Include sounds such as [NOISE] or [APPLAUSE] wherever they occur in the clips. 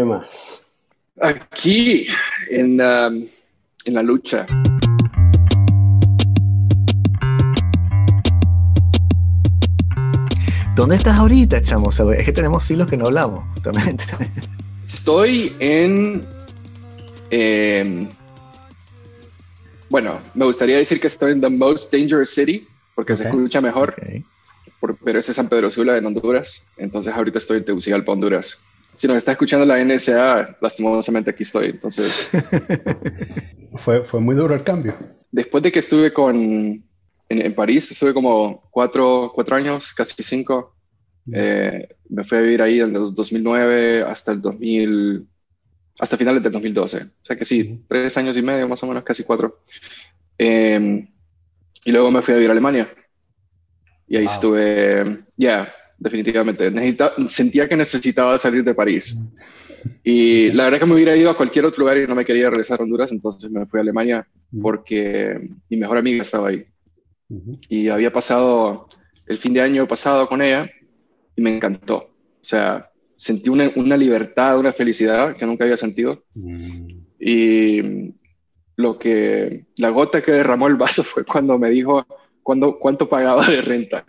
¿Qué más? Aquí, en, um, en la lucha. ¿Dónde estás ahorita, chamo? es que tenemos siglos que no hablamos, justamente. Estoy en. Em, bueno, me gustaría decir que estoy en The Most Dangerous City, porque se escucha mejor. pero ese es San Pedro Sula en Honduras. Entonces, ahorita estoy en Tegucigalpa, Honduras. Si nos está escuchando la NSA, lastimosamente aquí estoy. Entonces. [LAUGHS] fue, fue muy duro el cambio. Después de que estuve con. En, París, estuve como cuatro, cuatro años, casi cinco. Eh, me fui a vivir ahí desde el 2009 hasta el 2000, hasta finales del 2012. O sea que sí, tres años y medio, más o menos, casi cuatro. Em, y luego me fui a vivir a Alemania. Y ahí estuve, ya, definitivamente. sentía que necesitaba salir de París. Y la verdad es que me hubiera ido a cualquier otro lugar y no me quería regresar a Honduras, entonces me fui a Alemania porque mi mejor amiga estaba ahí. Y había pasado el fin de año pasado con ella y me encantó. O sea, sentí una, una libertad, una felicidad que nunca había sentido. Y lo que, la gota que derramó el vaso [LAUGHS] fue cuando me dijo cuándo, cuánto pagaba de renta.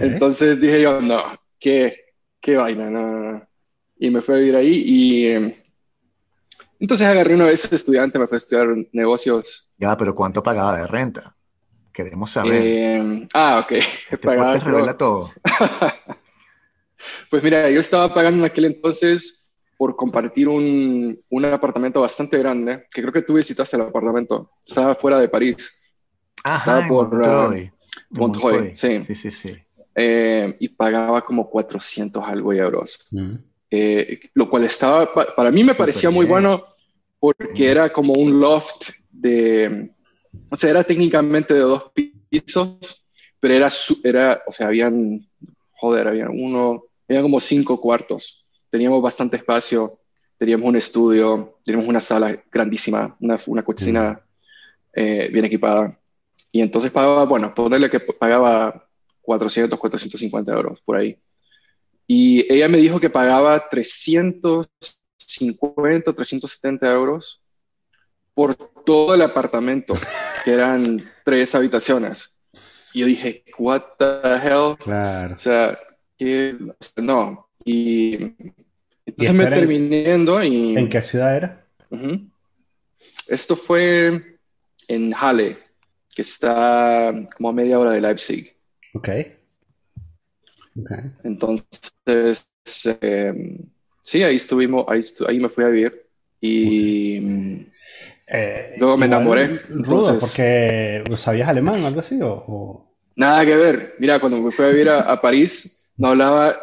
Entonces dije yo, no, qué, qué vaina, no, Y me fui a vivir ahí y entonces agarré una vez estudiante, me fui a estudiar negocios. Ya, pero ¿cuánto pagaba de renta? Queremos saber. Eh, ah, ok. [LAUGHS] Te revela todo. [LAUGHS] pues mira, yo estaba pagando en aquel entonces por compartir un, un, apartamento bastante grande, que creo que tú visitaste el apartamento. Estaba fuera de París. estaba por Montreuil. Montreuil, sí. Sí, sí, sí. Eh, y pagaba como 400 algo euros. Mm. Eh, lo cual estaba, para mí me parecía muy bueno porque era como un loft de o sea, era técnicamente de dos pisos, pero era, era o sea, habían, joder, había uno, había como cinco cuartos. Teníamos bastante espacio, teníamos un estudio, teníamos una sala grandísima, una, una cocina eh, bien equipada. Y entonces pagaba, bueno, ponerle que pagaba 400, 450 euros por ahí. Y ella me dijo que pagaba 350, 370 euros por todo el apartamento, que eran [LAUGHS] tres habitaciones. Y yo dije, what the hell? Claro. O sea, que no. Y entonces me terminé yendo y... ¿En qué ciudad era? Esto fue en Halle, que está como a media hora de Leipzig. Ok. okay. Entonces, em, sí, ahí estuvimos, ahí, ahí me fui a vivir. Y... Eh, Luego me enamoré. Rudo, porque ¿sabías alemán o algo así? O, Nada que ver. Mira, cuando me fui a vivir a, París, no hablaba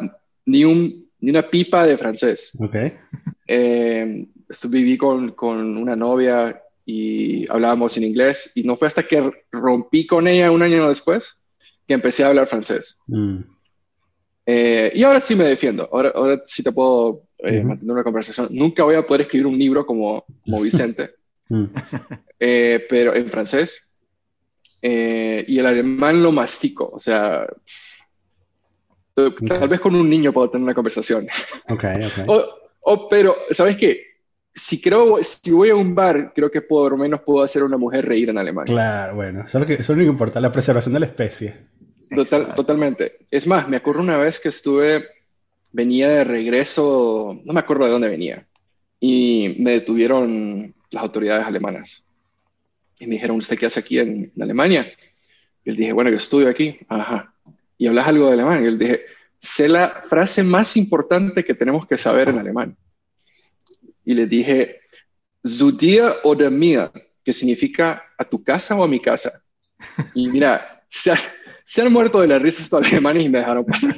ni, un, ni una pipa de francés. Ok. Eh, viví con, con, una novia y hablábamos en inglés y no fue hasta que rompí con ella un año después que empecé a hablar francés. Mm. Eh, y ahora sí me defiendo, ahora, ahora sí te puedo eh, mantener una conversación. Nunca voy a poder escribir un libro como, como [LAUGHS] Vicente, Mm. Eh, pero en francés. Eh, y el alemán lo mastico, o sea, tal vez con un niño puedo tener una conversación. Ok, [LAUGHS] O, pero, ¿sabes qué? Si creo, si voy a un bar, creo que por lo menos puedo hacer a una mujer reír en alemán. Claro, bueno, eso es lo que, eso es lo que importa, la preservación de la especie. Total, totalmente. Es más, me acuerdo una vez que estuve, venía de regreso, no me acuerdo de dónde venía, y me detuvieron las autoridades alemanas. Y me dijeron, ¿usted qué hace aquí en, Alemania? Y él dije, bueno, yo estudio aquí. Ajá. ¿Y hablas algo de alemán? Y él dije, sé la frase más importante que tenemos que saber en alemán. Y le dije, zu dir oder mir, que significa a tu casa o a mi casa. Y mira, [LAUGHS] se, se han muerto de la risa estos alemanes y me dejaron pasar.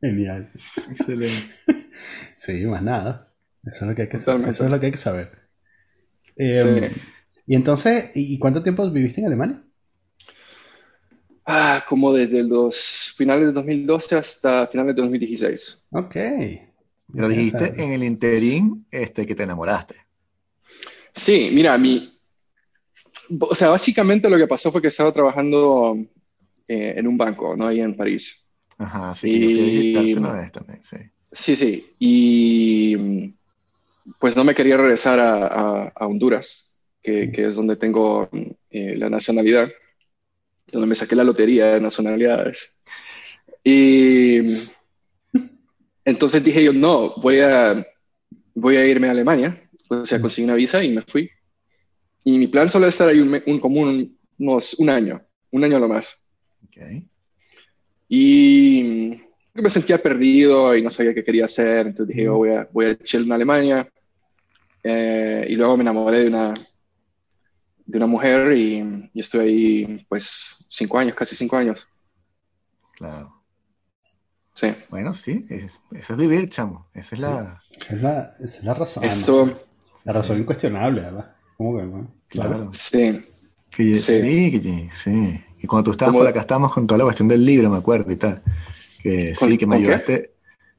Genial. Excelente. Sí, más nada. Eso es lo que hay que saber. Eso es lo que hay que saber. Em, y entonces, ¿y cuánto tiempo viviste en Alemania? Ah, como desde los finales de 2012 hasta finales de 2016. Ok. Lo dijiste en el interín este, que te enamoraste. Sí, mira, mi, o sea, básicamente lo que pasó fue que estaba trabajando eh, en un banco, ¿no? Ahí en París. Ajá, sí, y... una vez también, sí. Sí, sí. Y pues no me quería regresar a, Honduras, que, es donde tengo eh, la nacionalidad, donde me saqué la lotería de nacionalidades. Y entonces dije yo, no, voy a, voy a irme a Alemania. O sea, conseguí una visa y me fui. Y mi plan solo es estar ahí un, un común unos, un año, un año lo más. Okay. Y me sentía perdido y no sabía qué quería hacer, entonces dije, voy a, voy a chill en Alemania. Eh, y luego me enamoré de una, de una mujer y, y, estuve ahí pues cinco años, casi cinco años. Claro. Sí. Bueno, sí, eso es vivir, chamo. Esa es, la... Esa es la... Esa es la razón. Eso... La razón incuestionable, ¿verdad? ¿Cómo que, no? Claro. Sí. sí, sí, sí. Y cuando tú estabas por acá, estábamos con toda la cuestión del libro, me acuerdo y tal. Que sí, que me ayudaste.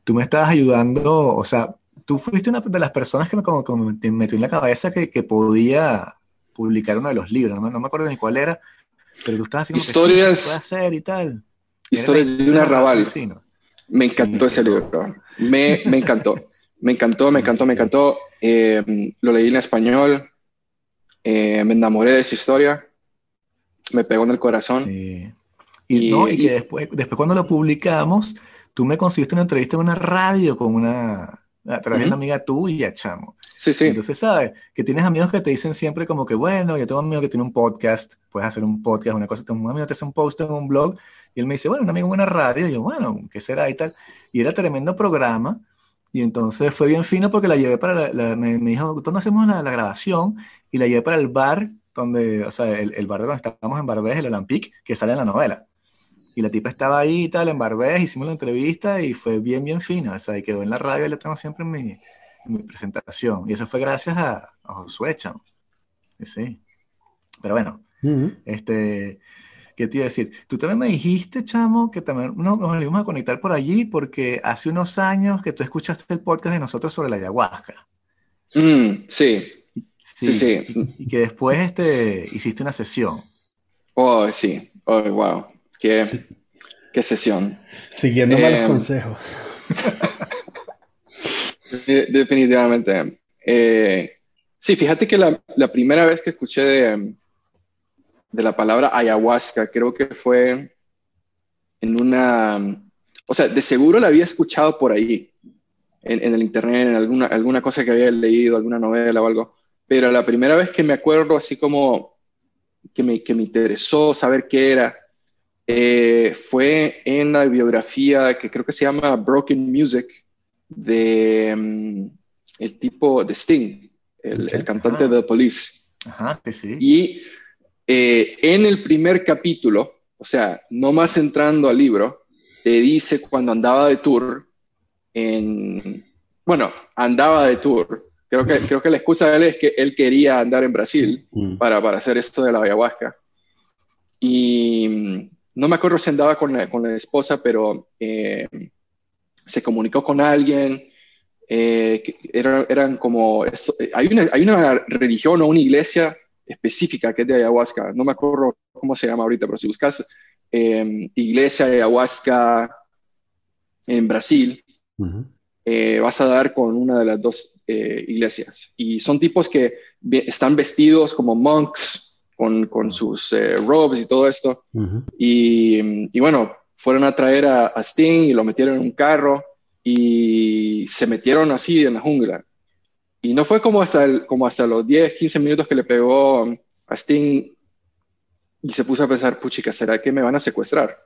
Tú me estabas ayudando, o sea, tú fuiste una de las personas que me, como, metió en la cabeza que, que, podía publicar uno de los libros. No, me acuerdo ni cuál era, pero tú estabas haciendo Historias, que puede hacer y tal. Historias de un arrabal. Me encantó ese libro. Me, me encantó. Me encantó, me [LAUGHS] encantó, me encantó. Eh, lo leí en español. Eh, me enamoré de esa historia me pegó en el corazón. Sí. Y, no, y que después, después cuando lo publicamos, tú me conseguiste una entrevista en una radio con una, a través de una amiga tuya, chamo. Sí, sí. Entonces, ¿sabes? Que tienes amigos que te dicen siempre como que, bueno, yo tengo un amigo que tiene un podcast, puedes hacer un podcast, una cosa, tengo un amigo que hace un post en un blog, y él me dice, bueno, un amigo en una radio, y yo, bueno, ¿qué será y tal? Y era tremendo programa, y entonces fue bien fino porque la llevé para, la, me, dijo, ¿dónde hacemos la, la grabación? Y la llevé para el bar donde, o sea, el, el bar donde estábamos en Barbés, el Olympique, que sale en la novela. Y la tipa estaba ahí y tal, en Barbés, hicimos la entrevista y fue bien, bien fina. O sea, y quedó en la radio y la tengo siempre en mi, mi presentación. Y eso fue gracias a, a Josué, chamo. Sí. Pero bueno, este, ¿qué te iba a decir? Tú también me dijiste, chamo, que también nos, nos íbamos a conectar por allí porque hace unos años que tú escuchaste el podcast de nosotros sobre la ayahuasca. Mm, sí, Sí, sí. Y, que después este, hiciste una sesión. Oh, sí. Oh, wow. Qué, qué sesión. Siguiendo malos eh, consejos. [LAUGHS] Definitivamente. Eh, sí, fíjate que la, la, primera vez que escuché de, de la palabra ayahuasca, creo que fue en una... O sea, de seguro la había escuchado por ahí, en, en el internet, en alguna, alguna cosa que había leído, alguna novela o algo pero la primera vez que me acuerdo así como que me, que me interesó saber qué era, eh, fue en la biografía que creo que se llama Broken Music de mm, el tipo de Sting, el, cantante de The Police. Ajá, sí. Y eh, en el primer capítulo, o sea, no más entrando al libro, te dice cuando andaba de tour en, bueno, andaba de tour Creo que, creo que la excusa de él es que él quería andar en Brasil mm. para, para hacer esto de la ayahuasca. Y mm, no me acuerdo si andaba con la, con la esposa, pero eh, se comunicó con alguien. Eh, eran como. hay, una, hay una religión o una iglesia específica que es de ayahuasca. No me acuerdo cómo se llama ahorita, pero si buscas eh, iglesia de ayahuasca en Brasil, vas a dar con una de las dos eh, iglesias. Y son tipos que están vestidos como monks, con, con sus eh, robes y todo esto. y, y, bueno, fueron a traer a, Sting y lo metieron en un carro y se metieron así en la jungla. Y no fue como hasta, el, como hasta los 10, 15 minutos que le pegó a Sting y se puso a pensar, puchica, ¿será que me van a secuestrar?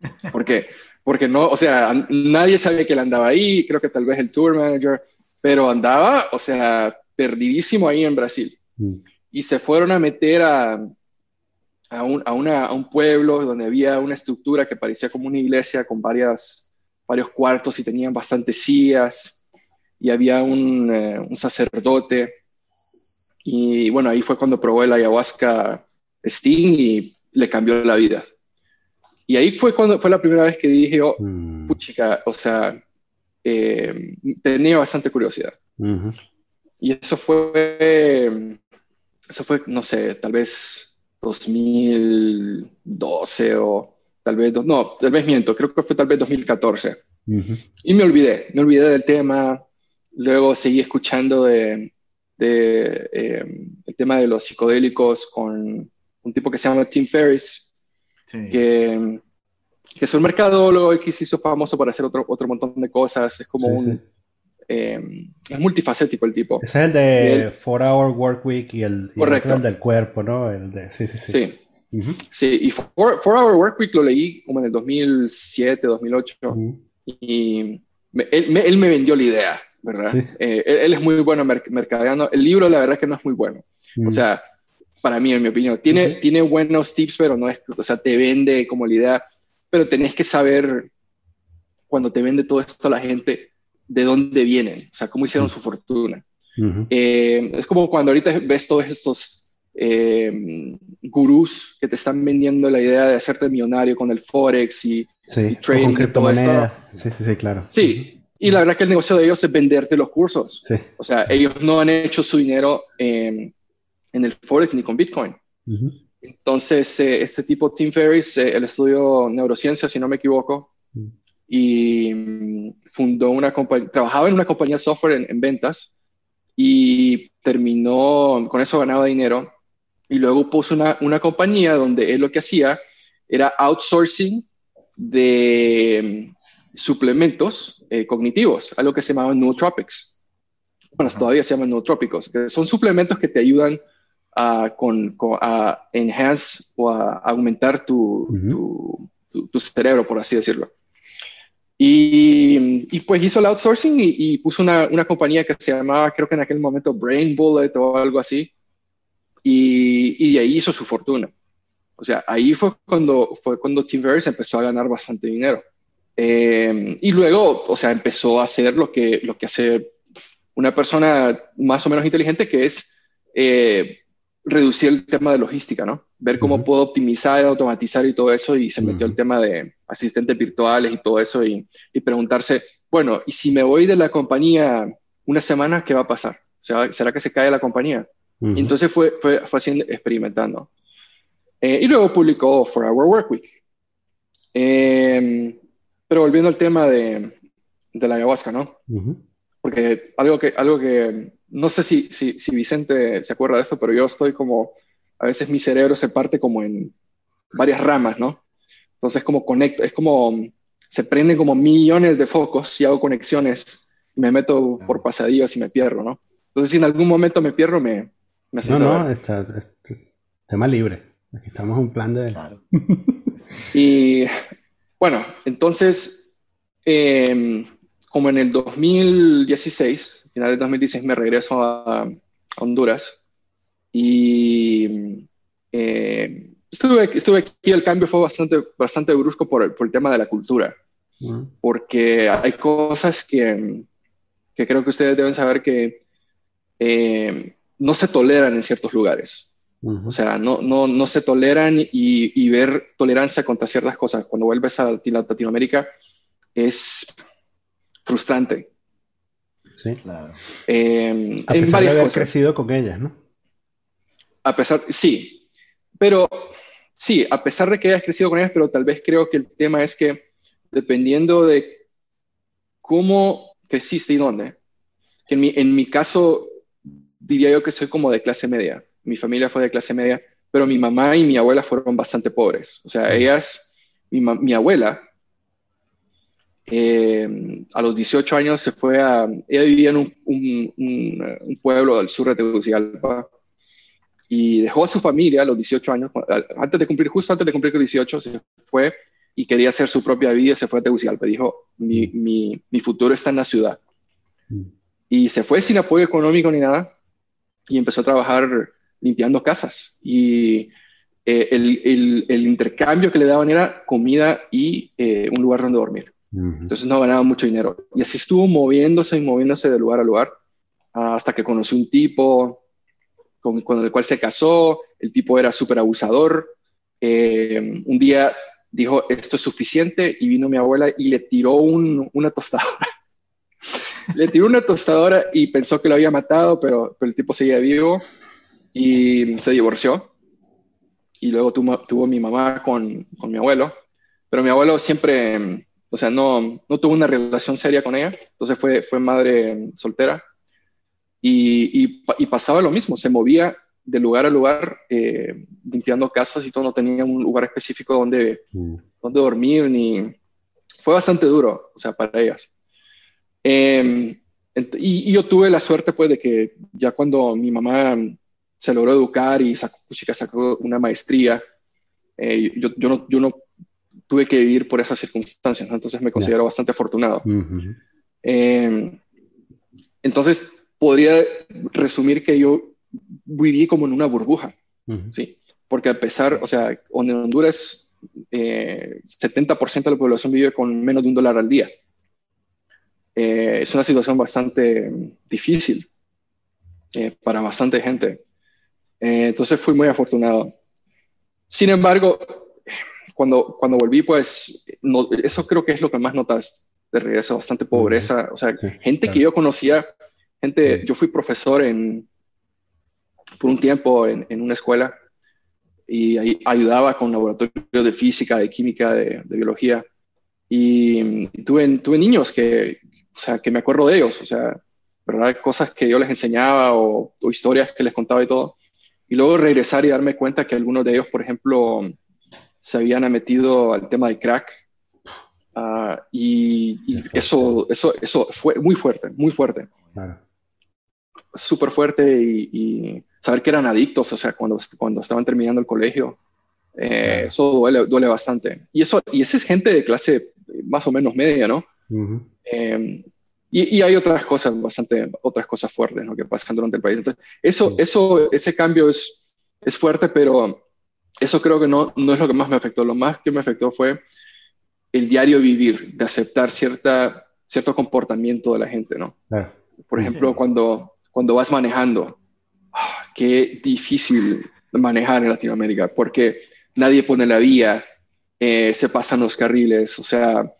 [LAUGHS] Porque, porque no, o sea, nadie sabe que él andaba ahí, creo que tal vez el tour manager, pero andaba, o sea, perdidísimo ahí en Brasil. Mm. Y se fueron a meter a, a, un, a, una, a, un, pueblo donde había una estructura que parecía como una iglesia con varias, varios cuartos y tenían bastantes sillas y había un, eh, un sacerdote. Y bueno, ahí fue cuando probó el ayahuasca Sting y le cambió la vida. Y ahí fue cuando fue la primera vez que dije, oh, mm. puchica, o sea, eh, tenía bastante curiosidad. Y eso fue, eso fue, no sé, tal vez 2012 o tal vez, no, tal vez miento, creo que fue tal vez 2014. Y me olvidé, me olvidé del tema. Luego seguí escuchando de, de eh, el tema de los psicodélicos con un tipo que se llama Tim Ferriss, que, que, es un mercadólogo y que se hizo famoso por hacer otro, otro montón de cosas. Es como un... Eh, es multifacético el tipo. Es el de 4 Hour Work Week y el, el del cuerpo, ¿no? El de, sí, sí, sí. Sí, y 4 Hour Work Week lo leí como en el 2007, 2008. Y él, me vendió la idea, ¿verdad? Eh, él, es muy bueno mercadeando. El libro, la verdad, es que no es muy bueno. O sea, para mí, en mi opinión, tiene, tiene buenos tips, pero no es, o sea, te vende como la idea, pero tenés que saber cuando te vende todo esto a la gente de dónde vienen, o sea, cómo hicieron su fortuna. Eh, es como cuando ahorita ves todos estos eh, gurús que te están vendiendo la idea de hacerte millonario con el forex y, sí, trading con criptomonedas. Sí, sí, sí, claro. Sí, y la verdad que el negocio de ellos es venderte los cursos. Sí. O sea, ellos no han hecho su dinero en, en el forex ni con Bitcoin. Entonces, eh, ese tipo Tim Ferriss, eh, el estudio neurociencia, si no me equivoco, y mm, fundó una compañía, trabajaba en una compañía software en ventas y terminó, con eso ganaba dinero y luego puso una, una compañía donde él lo que hacía era outsourcing de mm, suplementos eh, cognitivos, algo que se llamaba nootropics. Bueno, todavía se llaman nootrópicos, que son suplementos que te ayudan a, con, a enhance o a aumentar tu, tu, cerebro, por así decirlo. Y, y pues hizo el outsourcing y, y puso una, una, compañía que se llamaba, creo que en aquel momento Brain Bullet o algo así, y, de ahí hizo su fortuna. O sea, ahí fue cuando, fue cuando Tim Ferriss empezó a ganar bastante dinero. Eh, y luego, o sea, empezó a hacer lo que, lo que hace una persona más o menos inteligente, que es eh, reducir el tema de logística, ¿no? Ver cómo puedo optimizar, automatizar y todo eso, y se metió el tema de asistentes virtuales y todo eso, y, y, preguntarse, bueno, ¿y si me voy de la compañía una semana, qué va a pasar? ¿Será que se cae la compañía? entonces fue, fue, haciendo, experimentando. Eh, y luego publicó For Our Work Week. Pero volviendo al tema de, de la ayahuasca, ¿no? Porque algo que, algo que, no sé si, si, si, Vicente se acuerda de eso, pero yo estoy como, a veces mi cerebro se parte como en varias ramas, ¿no? Entonces como conecto, es como, se prenden como millones de focos y hago conexiones, y me meto por pasadillas y me pierdo, ¿no? Entonces si en algún momento me pierdo, me, no, no, está, tema libre. Aquí estamos en un plan de... Claro. [LAUGHS] y bueno, entonces, em, como en el 2016, final del 2016, me regreso a, Honduras y em, estuve, estuve aquí, el cambio fue bastante, bastante brusco por el, por el tema de la cultura, porque hay cosas que, que creo que ustedes deben saber que eh, no se toleran en ciertos lugares. O sea, no, no, no se toleran y, ver tolerancia contra ciertas cosas cuando vuelves a Latinoamérica es frustrante. Sí, claro. Eh, a pesar de haber crecido con ellas, ¿no? A pesar, sí, pero sí, a pesar de que hayas crecido con ellas, pero tal vez creo que el tema es que dependiendo de cómo creciste y dónde, en mi, en mi caso diría yo que soy como de clase media. Mi familia fue de clase media, pero mi mamá y mi abuela fueron bastante pobres. O sea, ellas, mi, abuela, eh, a los 18 años se fue a, ella vivía en un, un, pueblo del sur de Tegucigalpa y dejó a su familia a los 18 años, antes de cumplir, justo antes de cumplir los 18, se fue y quería hacer su propia vida y se fue a Tegucigalpa. Dijo, mi, mi, mi futuro está en la ciudad. Y se fue sin apoyo económico ni nada y empezó a trabajar limpiando casas. Y eh, el, el, intercambio que le daban era comida y eh, un lugar donde dormir. Entonces no ganaba mucho dinero. Y así estuvo moviéndose y moviéndose de lugar a lugar hasta que conoció un tipo con, con, el cual se casó. El tipo era súper abusador. Eh, un día dijo, esto es suficiente, y vino mi abuela y le tiró un, una tostadora [LAUGHS] le tiró una tostadora y pensó que lo había matado, pero, el tipo seguía vivo y se divorció. Y luego tuvo, tuvo mi mamá con, con, mi abuelo. pero mi abuelo siempre, o sea, no, no tuvo una relación seria con ella, entonces fue, fue madre soltera y, y, pasaba lo mismo, se movía de lugar a lugar eh, limpiando casas y todo, no tenía un lugar específico donde, mm. donde dormir, ni... Fue bastante duro, o sea, para ellas. Em, y, yo tuve la suerte, pues, de que ya cuando mi mamá se logró educar y sacó, chica sacó una maestría, eh, yo, yo, no, yo no tuve que vivir por esas circunstancias, entonces me considero bastante afortunado. Em, entonces, podría resumir que yo viví como en una burbuja, ¿sí? Porque a pesar, o sea, en Honduras, eh, 70% de la población vive con menos de un dólar al día. Eh, es una situación bastante difícil eh, para bastante gente. Eh, entonces fui muy afortunado. Sin embargo, cuando, cuando volví, pues eso creo que es lo que más notas de regreso, bastante pobreza. O sea, gente que yo conocía, gente, yo fui profesor en, por un tiempo en, en una escuela y ahí ayudaba con laboratorios de física, de química, de, de biología. Y tuve, tuve niños que, o sea, que me acuerdo de ellos, o sea, ¿verdad? Cosas que yo les enseñaba o, historias que les contaba y todo. Y luego regresar y darme cuenta que algunos de ellos, por ejemplo, se habían metido al tema de crack. Ah, y, eso, eso, eso fue muy fuerte, muy fuerte. Súper fuerte y, saber que eran adictos, o sea, cuando, cuando estaban terminando el colegio. Eh, eso duele, duele bastante. Y, eso, y esa es gente de clase más o menos media, ¿no? Em, y, hay otras cosas, bastante, otras cosas fuertes ¿no? que pasan durante el país. Entonces, eso, eso, ese cambio es, es fuerte, pero eso creo que no, no es lo que más me afectó. Lo más que me afectó fue el diario vivir, de aceptar cierta, cierto comportamiento de la gente, ¿no? Por ejemplo, cuando, cuando vas manejando, ah, qué difícil manejar en Latinoamérica, porque nadie pone la vía, eh, se pasan los carriles, o sea,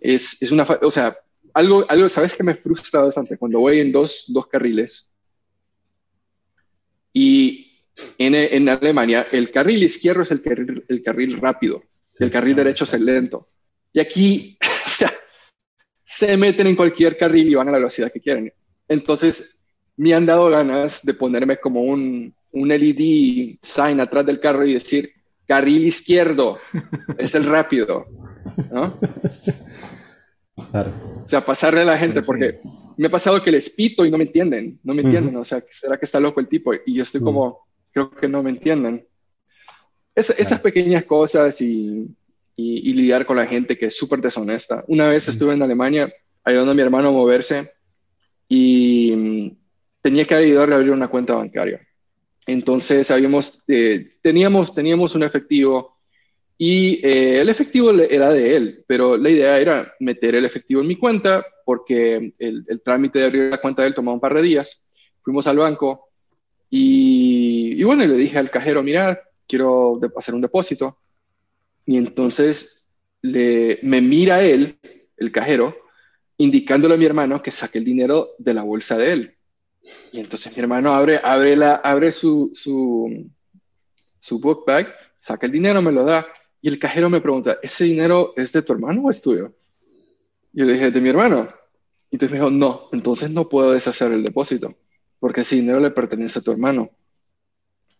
es, es una, o sea, algo, algo, ¿sabes que me frustra bastante? Cuando voy en dos, dos carriles y en, en, Alemania el carril izquierdo es el carril, el carril rápido, el carril derecho es el lento. Y aquí, [LAUGHS] o sea, se meten en cualquier carril y van a la velocidad que quieren. Entonces, me han dado ganas de ponerme como un, un LED sign atrás del carro y decir, carril izquierdo es el rápido, ¿no? [LAUGHS] O sea, pasarle a la gente, porque me ha pasado que les pito y no me entienden, no me entienden, o sea, ¿será que está loco el tipo? Y yo estoy como, creo que no me entienden. Esas pequeñas cosas y, y, lidiar con la gente que es súper deshonesta. Una vez estuve en Alemania ayudando a mi hermano a moverse y mm, tenía que ayudarle a abrir una cuenta bancaria. Entonces habíamos, eh, teníamos, teníamos un efectivo y eh, el efectivo era de él, pero la idea era meter el efectivo en mi cuenta porque el, trámite de abrir la cuenta de él tomaba un par de días. Fuimos al banco y, y bueno, le dije al cajero, mira, quiero hacer un depósito. Y entonces le, me mira él, el cajero, indicándole a mi hermano que saque el dinero de la bolsa de él. Y entonces mi hermano abre, abre, la, abre su, su, su book bag, saca el dinero, me lo da y el cajero me pregunta, ¿ese dinero es de tu hermano o es tuyo? Y yo le dije, de mi hermano. Y entonces me dijo, no, entonces no puedo deshacer el depósito, porque ese dinero le pertenece a tu hermano.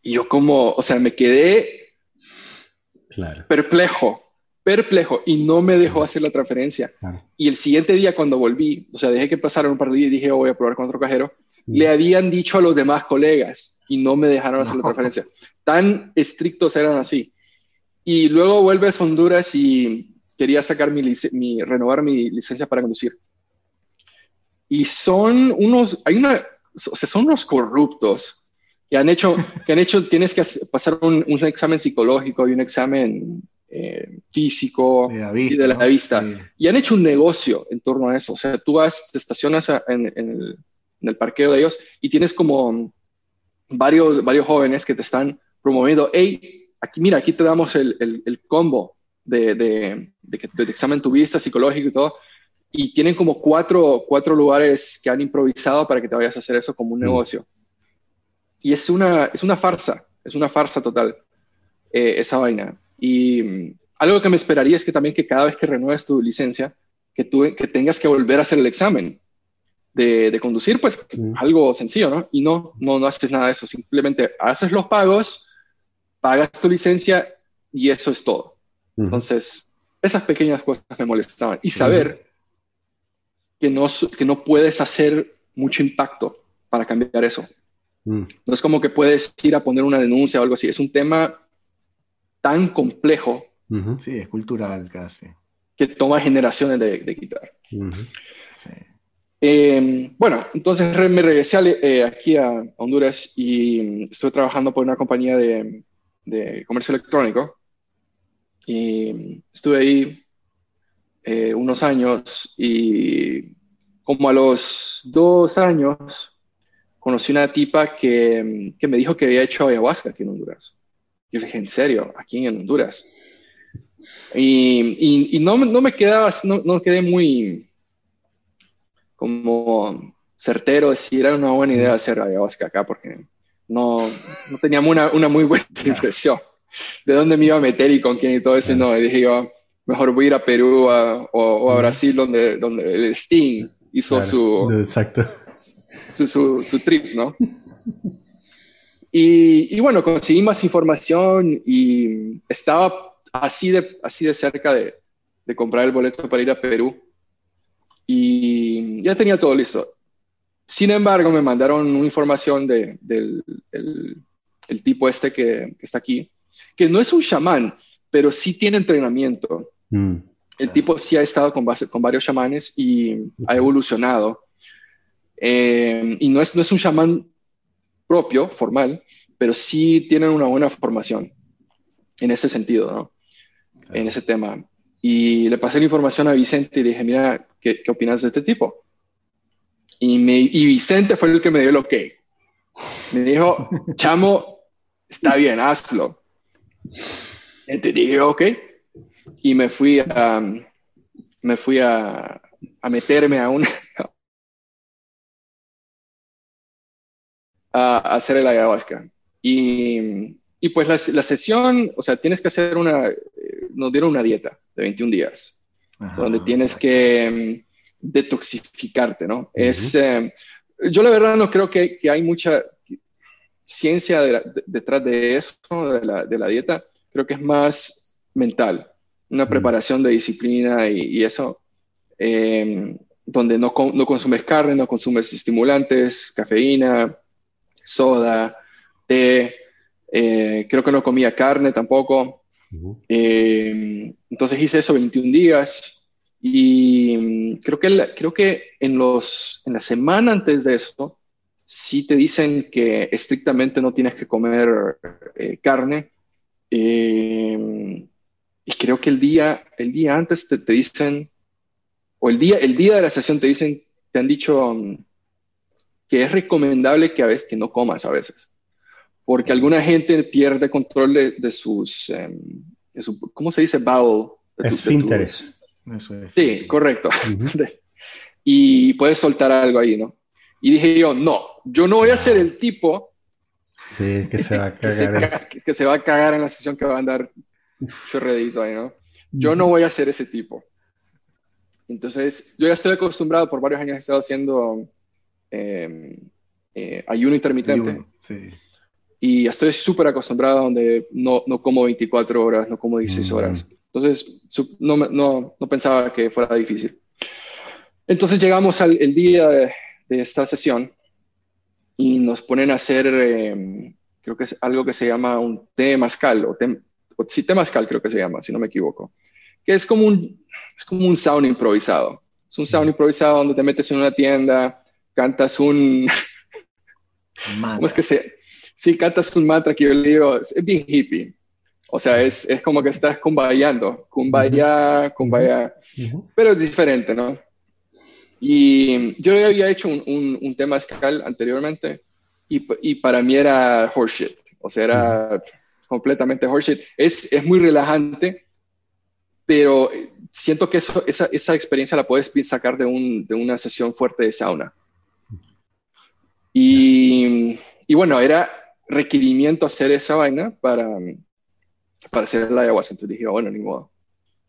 Y yo como, o sea, me quedé perplejo, perplejo, y no me dejó hacer la transferencia. Y el siguiente día cuando volví, o sea, dejé que pasaran un par de días y dije, oh, voy a probar con otro cajero, mm. le habían dicho a los demás colegas y no me dejaron hacer la transferencia. Tan estrictos eran así. Y luego vuelves a Honduras y quería sacar mi, renovar mi licencia para conducir. Y son unos, hay una, o sea, son unos corruptos que han hecho, que han hecho, tienes que pasar un, examen psicológico y un examen eh, físico y de la vista. Y han hecho un negocio en torno a eso. O sea, tú vas, te estacionas en, el, en, el, parqueo de ellos y tienes como varios, varios jóvenes que te están promoviendo, hey, aquí, mira, aquí te damos el, el, combo de, de, de, de examen tu vista psicológico y todo. Y tienen como cuatro, cuatro lugares que han improvisado para que te vayas a hacer eso como un mm. negocio. Y es una, es una farsa, es una farsa total, eh, esa vaina. Y mm, algo que me esperaría es que también que cada vez que renueves tu licencia, que, tú, que tengas que volver a hacer el examen de, de conducir, pues algo sencillo, ¿no? Y no, no, no haces nada de eso, simplemente haces los pagos, pagas tu licencia y eso es todo. Entonces, esas pequeñas cosas me molestaban. Y saber que, no, que no puedes hacer mucho impacto para cambiar eso. No es como que puedes ir a poner una denuncia o algo así. Es un tema tan complejo. Sí, es cultural casi. Que toma generaciones de, quitar. Em, bueno, entonces me regresé eh, aquí a Honduras y estuve trabajando por una compañía de, de comercio electrónico. Y estuve ahí eh, unos años y como a los dos años conocí una tipa que, que me dijo que había hecho ayahuasca aquí en Honduras. Yo le dije, ¿en serio? Aquí en Honduras. Y, y, no, no, me quedaba, no, no, quedé muy como certero de si era una buena idea hacer ayahuasca acá, porque no, no teníamos una, una, muy buena impresión de dónde me iba a meter y con quién y todo eso. No, y dije yo, mejor voy a ir a Perú o, a Brasil, donde, donde el Sting hizo su, exacto. Su, su, su, trip, ¿no? Y, y, bueno, conseguí más información y estaba así de, así de cerca de, de comprar el boleto para ir a Perú. Y ya tenía todo listo. Sin embargo, me mandaron una información de, del el, tipo este que, que, está aquí, que no es un chamán, pero sí tiene entrenamiento. Mm. El tipo sí ha estado con, base, con varios chamanes y ha evolucionado. Eh, y no es, no es un chamán propio, formal, pero sí tienen una buena formación en ese sentido, ¿no? En ese tema. Y le pasé la información a Vicente y dije, mira, ¿qué, qué opinas de este tipo? Y, me, y Vicente fue el que me dio el ok. Me dijo, [LAUGHS] chamo, está bien, hazlo. Entonces dije, ok. Y me fui a, me fui a, a meterme a una, [LAUGHS] a hacer el ayahuasca. Y, y pues la, la, sesión, o sea, tienes que hacer una, eh, nos dieron una dieta de 21 días, donde tienes que detoxificarte, ¿no? Es, eh, yo la verdad no creo que, que hay mucha ciencia detrás de eso, de la, de la, dieta, creo que es más mental, una preparación de disciplina y, eso, em, donde no, no, consumes carne, no consumes estimulantes, cafeína, soda, té, eh, creo que no comía carne tampoco. Em, entonces hice eso 21 días, y mm, creo que, creo que en, los, en la semana antes de eso, sí te dicen que estrictamente no tienes que comer eh, carne. Eh, y creo que el día, el día antes te, te, dicen, o el día, el día de la sesión te dicen, te han dicho um, que es recomendable que a veces que no comas a veces. Porque alguna gente pierde control de, sus, um, su, ¿cómo se dice? Bowel. Esfínteres. Sí, correcto. [LAUGHS] y puedes soltar algo ahí, ¿no? Y dije yo, no, yo no voy a ser el tipo sí, que se va a [LAUGHS] cagar. que, se, va a cagar en la sesión que va a andar chorredito ahí, ¿no? Yo no voy a ser ese tipo. Entonces, yo ya estoy acostumbrado, por varios años he estado haciendo em, eh, ayuno intermitente. sí. Y estoy súper acostumbrado donde no, no, como 24 horas, no como 16 mm. horas. Entonces, no, no, no, pensaba que fuera difícil. Entonces llegamos al el día de, esta sesión y nos ponen a hacer, em, creo que es algo que se llama un té mascal, o, té, sí, té mascal creo que se llama, si no me equivoco, que es como un, es como un sound improvisado. Es un sound improvisado donde te metes en una tienda, cantas un... [LAUGHS] ¿Cómo es que se...? Sí, cantas un mantra que yo le digo, es bien hippie. O sea, es, es como que estás cumbayando, cumbaya, cumbaya, pero es diferente, ¿no? Y yo había hecho un, un, un tema escal anteriormente y, y, para mí era horseshit, o sea, era completamente horseshit. Es, es muy relajante, pero siento que eso, esa, esa experiencia la puedes sacar de, un, de una sesión fuerte de sauna. Y, y bueno, era requerimiento hacer esa vaina para, para hacer la ayahuasca. Entonces dije, bueno, ni modo.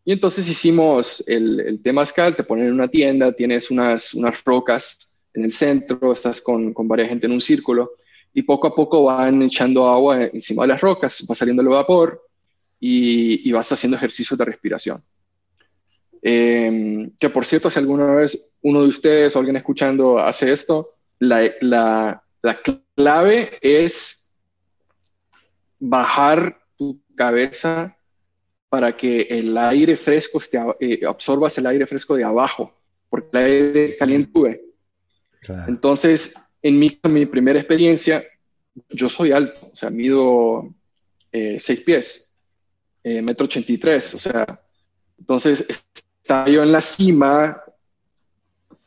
Y entonces hicimos el, el temazcal, te ponen en una tienda, tienes unas, unas rocas en el centro, estás con, con varias gente en un círculo y poco a poco van echando agua encima de las rocas, va saliendo el vapor y, y vas haciendo ejercicios de respiración. Em, que por cierto, si alguna vez uno de ustedes o alguien escuchando hace esto, la, la, la clave es bajar cabeza para que el aire fresco esté, eh, absorbas el aire fresco de abajo, porque el aire caliente sube. Entonces, en mi, mi, primera experiencia, yo soy alto, o sea, mido eh, 6 pies, eh, metro 83, o sea, entonces estaba yo en la cima,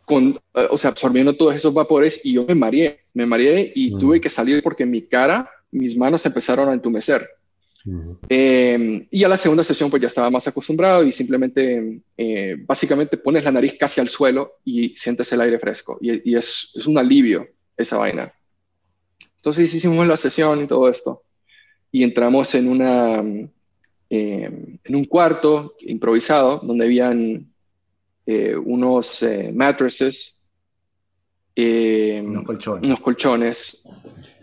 con, eh, o sea, absorbiendo todos esos vapores y yo me mareé, me mareé y mm. tuve que salir porque mi cara, mis manos empezaron a entumecer. Em, y a la segunda sesión pues ya estaba más acostumbrado y simplemente, eh, básicamente pones la nariz casi al suelo y sientes el aire fresco. Y, es, es, un alivio esa vaina. Entonces hicimos la sesión y todo esto. Y entramos en, una, em, en un cuarto improvisado donde habían eh, unos eh, mattresses, em, unos colchones. unos colchones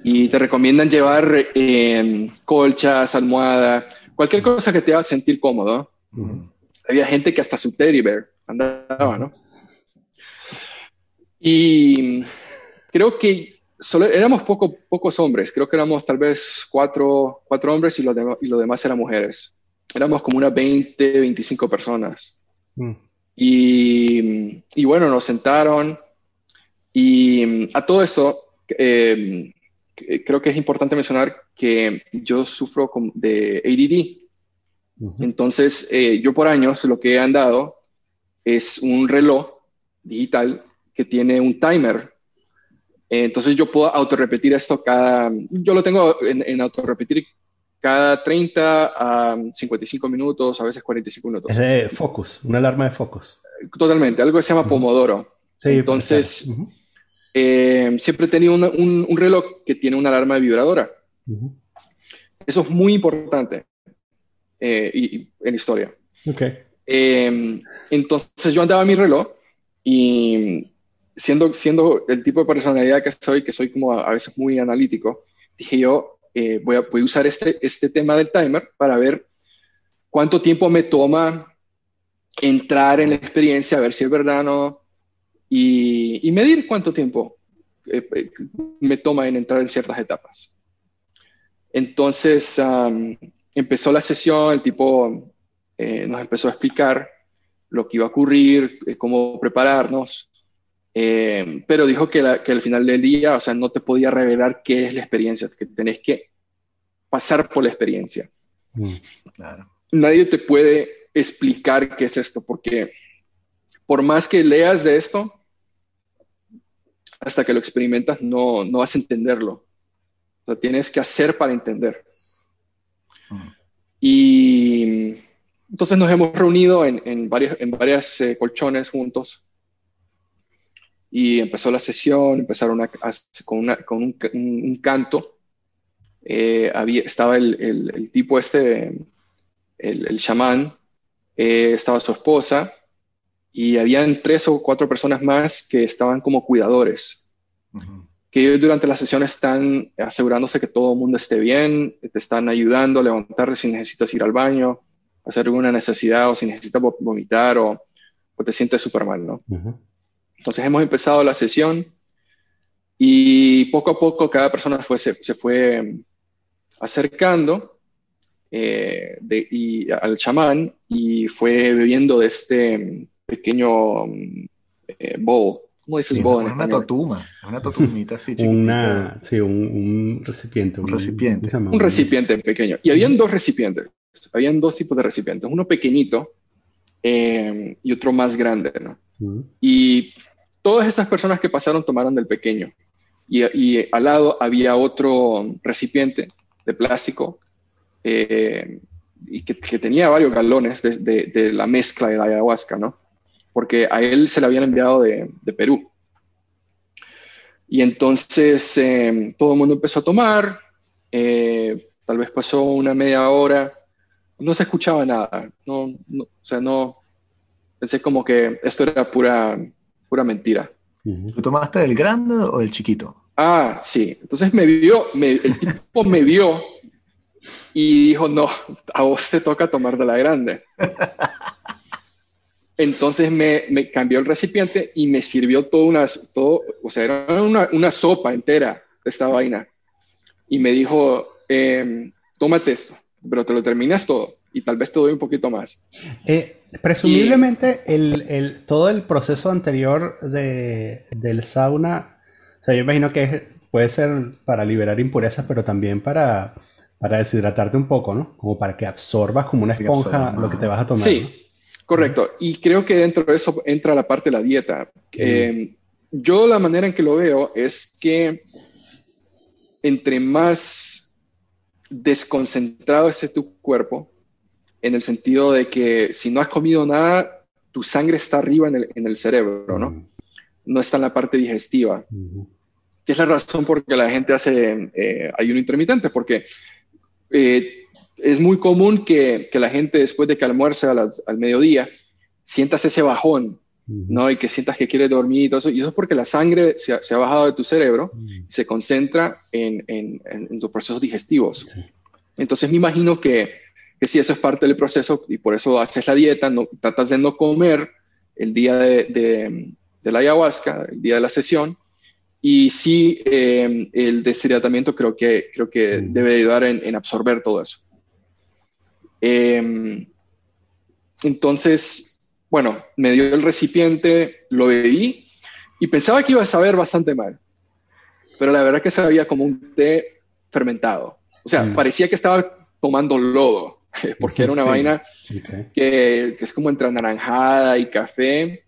y te recomiendan llevar eh, colchas, almohada, cualquier cosa que te haga sentir cómodo. Había gente que hasta su teddy bear andaba, ¿no? Y creo que solo, éramos poco, pocos hombres, creo que éramos tal vez cuatro, cuatro hombres y los y lo demás eran mujeres. Éramos como unas 20, 25 personas. Mm. Y, y, bueno, nos sentaron y a todo eso, eh, creo que es importante mencionar que yo sufro de ADD. Entonces, eh, yo por años lo que he andado es un reloj digital que tiene un timer. entonces, yo puedo autorrepetir esto cada, yo lo tengo en, en autorrepetir cada 30 a 55 minutos, a veces 45 minutos. Es de focus, una alarma de focus. Totalmente, algo que se llama Pomodoro. Sí, entonces, eh, siempre he tenido un, reloj que tiene una alarma vibradora. Eso es muy importante eh, y, en historia. Okay. Eh, entonces yo andaba mi reloj y siendo, siendo el tipo de personalidad que soy, que soy como a, veces muy analítico, dije yo, voy, a, voy a usar este, este tema del timer para ver cuánto tiempo me toma entrar en la experiencia, a ver si es verdad o no, y, medir cuánto tiempo eh, eh, me toma en entrar en ciertas etapas. Entonces empezó la sesión, el tipo eh, nos empezó a explicar lo que iba a ocurrir, cómo prepararnos, pero dijo que, al final del día, o sea, no te podía revelar qué es la experiencia, que tenés que pasar por la experiencia. Mm, claro. Nadie te puede explicar qué es esto, porque por más que leas de esto, hasta que lo experimentas no, no vas a entenderlo. O sea, tienes que hacer para entender. Y entonces nos hemos reunido en, en varias, en varias eh, colchones juntos y empezó la sesión, empezaron con, una, con un, un, canto. Eh, había, estaba el, el, tipo este, el, el chamán, eh, estaba su esposa, y habían tres o cuatro personas más que estaban como cuidadores, que ellos durante la sesión están asegurándose que todo el mundo esté bien, te están ayudando a levantarte si necesitas ir al baño, hacer alguna necesidad o si necesitas vomitar o, te sientes súper mal, ¿no? Entonces hemos empezado la sesión y poco a poco cada persona fue, se, fue acercando eh, de, y, al chamán y fue bebiendo de este pequeño eh, bowl. ¿Cómo dices bowl? una totuma, una totumita así chiquitita. sí, un, recipiente. Un, recipiente. Un recipiente pequeño. Y habían dos recipientes. Habían dos tipos de recipientes. Uno pequeñito eh, y otro más grande, ¿no? Y todas esas personas que pasaron tomaron del pequeño. Y, y al lado había otro recipiente de plástico eh, y que, que, tenía varios galones de, de, de, la mezcla de la ayahuasca, ¿no? Porque a él se le habían enviado de, Perú. Y entonces eh, todo el mundo empezó a tomar, eh, tal vez pasó una media hora no se escuchaba nada. No, o sea, no, pensé como que esto era pura, pura mentira. ¿Tú tomaste del grande o del chiquito? Ah, sí. Entonces me vio, el tipo me vio y dijo, no, a vos te toca tomar de la grande. [LAUGHS] Entonces me, me, cambió el recipiente y me sirvió todo una, todo, o sea, era una, una sopa entera esta vaina. Y me dijo, eh, tómate esto, pero te lo terminas todo y tal vez te doy un poquito más. Eh, presumiblemente el, el, todo el proceso anterior de, del sauna, o sea, yo imagino que puede ser para liberar impurezas, pero también para, para deshidratarte un poco, ¿no? Como para que absorbas como una esponja lo que te vas a tomar. Sí, correcto. Y creo que dentro de eso entra la parte de la dieta. Eh, yo la manera en que lo veo es que entre más desconcentrado esté tu cuerpo, en el sentido de que si no has comido nada, tu sangre está arriba en el, en el cerebro, ¿no? No está en la parte digestiva. Que es la razón por la la gente hace eh, ayuno intermitente, porque eh, es muy común que, que, la gente después de que almuerce al mediodía, sientas ese bajón, ¿no? Y que sientas que quiere dormir y todo eso. Y eso es porque la sangre se ha, bajado de tu cerebro y se concentra en, en, en, tus procesos digestivos. Entonces me imagino que, que sí, eso es parte del proceso y por eso haces la dieta, no, tratas de no comer el día de, de, la ayahuasca, el día de la sesión. Y sí, eh, el deshidratamiento creo que, creo que debe ayudar en, absorber todo eso. Em, entonces, bueno, me dio el recipiente, lo bebí y pensaba que iba a saber bastante mal. Pero la verdad que sabía como un té fermentado. O sea, mm. parecía que estaba tomando lodo, [LAUGHS] porque era una vaina Que, es como entre anaranjada y café.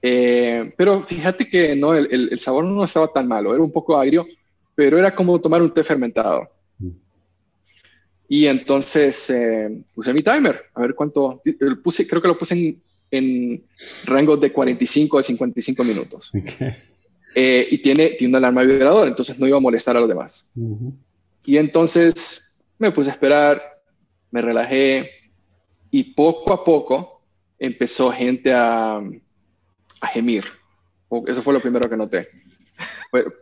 Eh, pero fíjate que no, el, sabor no estaba tan malo, era un poco agrio, pero era como tomar un té fermentado. Y entonces eh, puse mi timer, a ver cuánto, puse, creo que lo puse en en rango de 45 a 55 minutos. Eh, y tiene, tiene una alarma vibradora, entonces no iba a molestar a los demás. Y entonces me puse a esperar, me relajé y poco a poco empezó gente a, a gemir. Eso fue lo primero que noté.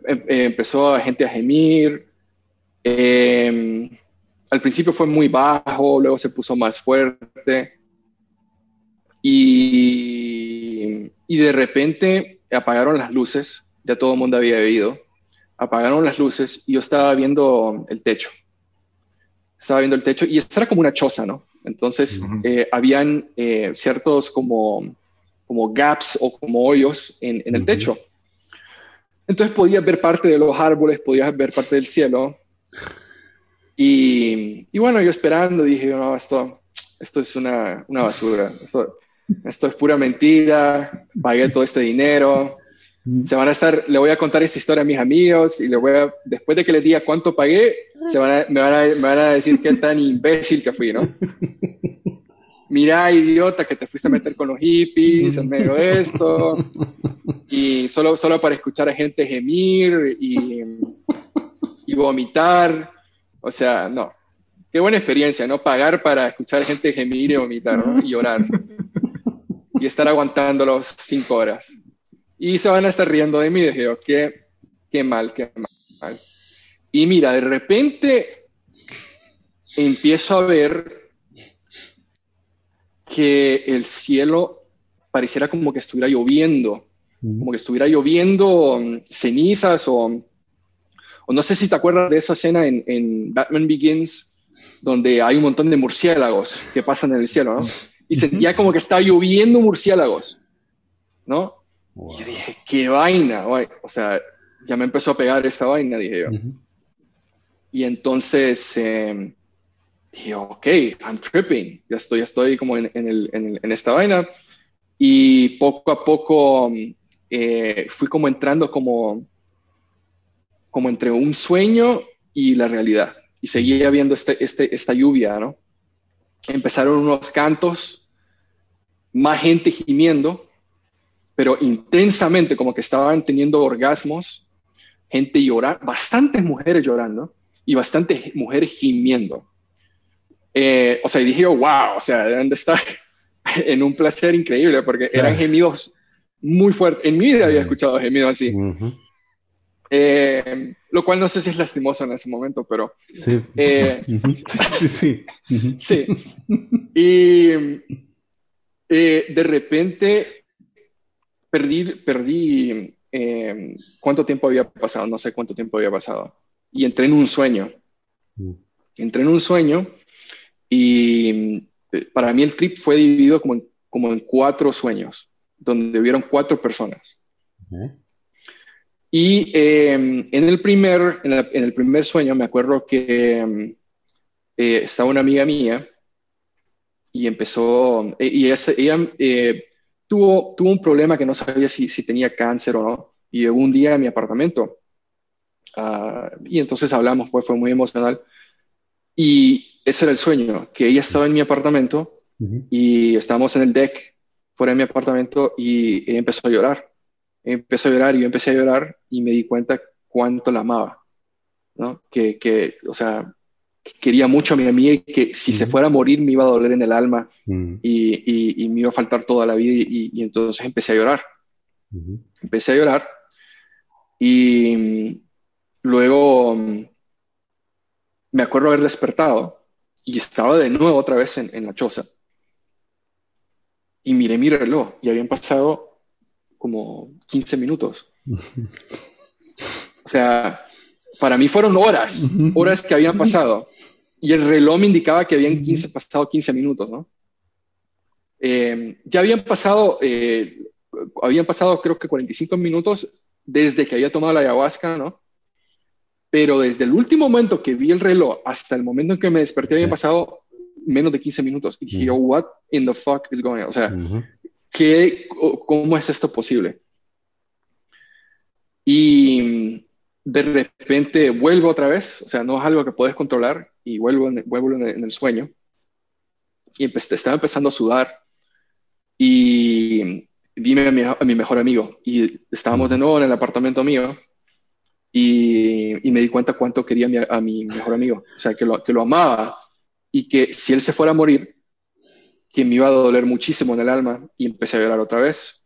Em, eh, empezó gente a gemir. Em, al principio fue muy bajo, luego se puso más fuerte. Y, y de repente apagaron las luces, ya todo el mundo había bebido, apagaron las luces y yo estaba viendo el techo. Estaba viendo el techo y esto era como una choza, ¿no? Entonces, eh, habían eh, ciertos como, como gaps o como hoyos en, en el techo. Entonces podías ver parte de los árboles, podías ver parte del cielo. Y, y bueno, yo esperando dije, no, esto, esto es una, una basura. Esto, esto es pura mentira, pagué todo este dinero. Se van a estar, le voy a contar esta historia a mis amigos y le voy a, después de que les diga cuánto pagué, se van me, van a, me, van a, decir qué tan imbécil que fui, ¿no? [LAUGHS] Mira, idiota, que te fuiste a meter con los hippies en medio de esto. Y solo, solo para escuchar a gente gemir y, y vomitar. O sea, no. Qué buena experiencia, ¿no? Pagar para escuchar gente gemir y vomitar, ¿no? Y llorar y estar aguantándolos cinco horas. Y se van a estar riendo de mí. Dije, qué, qué mal, qué mal. Y mira, de repente empiezo a ver que el cielo pareciera como que estuviera lloviendo, como que estuviera lloviendo mm, cenizas o, o no sé si te acuerdas de esa escena en, en Batman Begins, donde hay un montón de murciélagos que pasan en el cielo, ¿no? y sentía como que estaba lloviendo murciélagos, ¿no? Y dije, qué vaina, o sea, ya me empezó a pegar esa vaina, dije yo. Y entonces eh, dije, ok, I'm tripping, ya estoy, ya estoy como en, el, en, esta vaina. Y poco a poco eh, fui como entrando como, como entre un sueño y la realidad. Y seguía viendo este, este, esta lluvia, ¿no? Empezaron unos cantos más gente gimiendo, pero intensamente, como que estaban teniendo orgasmos, gente llorando, bastantes mujeres llorando y bastantes mujeres gimiendo. Eh, o sea, dije, wow, o sea, deben de estar [LAUGHS] en un placer increíble porque eran gemidos muy fuertes. En mi vida había escuchado gemidos así. Eh, lo cual no sé si es lastimoso en ese momento, pero... Sí, eh, [LAUGHS] sí, sí. sí. Y de repente perdí, perdí cuánto tiempo había pasado, no sé cuánto tiempo había pasado. Y entré en un sueño. Entré en un sueño y eh, para mí el trip fue dividido como en, como en cuatro sueños, donde hubieron cuatro personas. Y em, en, el primer, en, el primer sueño me acuerdo que em, eh, estaba una amiga mía y empezó, eh, y ella, tuvo, tuvo un problema que no sabía si, si, tenía cáncer o no. Y llegó un día a mi apartamento. Ah, y entonces hablamos, pues fue muy emocional. Y ese era el sueño, que ella estaba en mi apartamento y estábamos en el deck fuera de mi apartamento y ella empezó a llorar. Empezó a llorar y yo empecé a llorar y me di cuenta cuánto la amaba, ¿no? Que, que o sea, quería mucho a mi amiga y que si se fuera a morir me iba a doler en el alma y, y, me iba a faltar toda la vida y, entonces empecé a llorar. Empecé a llorar y luego me acuerdo haber despertado y estaba de nuevo otra vez en, la choza. Y miré mi reloj y habían pasado como 15 minutos. O sea, para mí fueron horas, horas que habían pasado. Y el reloj me indicaba que habían 15, pasado 15 minutos, ¿no? Eh, ya habían pasado, eh, habían pasado creo que 45 minutos desde que había tomado la ayahuasca, ¿no? pero desde el último momento que vi el reloj hasta el momento en que me desperté había pasado menos de 15 minutos. Y dije, what in the fuck is going on? O sea, ¿qué, ¿cómo es esto posible? Y de repente vuelvo otra vez, o sea, no es algo que puedes controlar, y vuelvo en, el sueño. Y estaba empezando a sudar. Y vi a mi, mejor amigo. Y estábamos de nuevo en el apartamento mío y, me di cuenta cuánto quería a mi, mejor amigo, o sea, que lo amaba y que si él se fuera a morir, que me iba a doler muchísimo en el alma y empecé a llorar otra vez.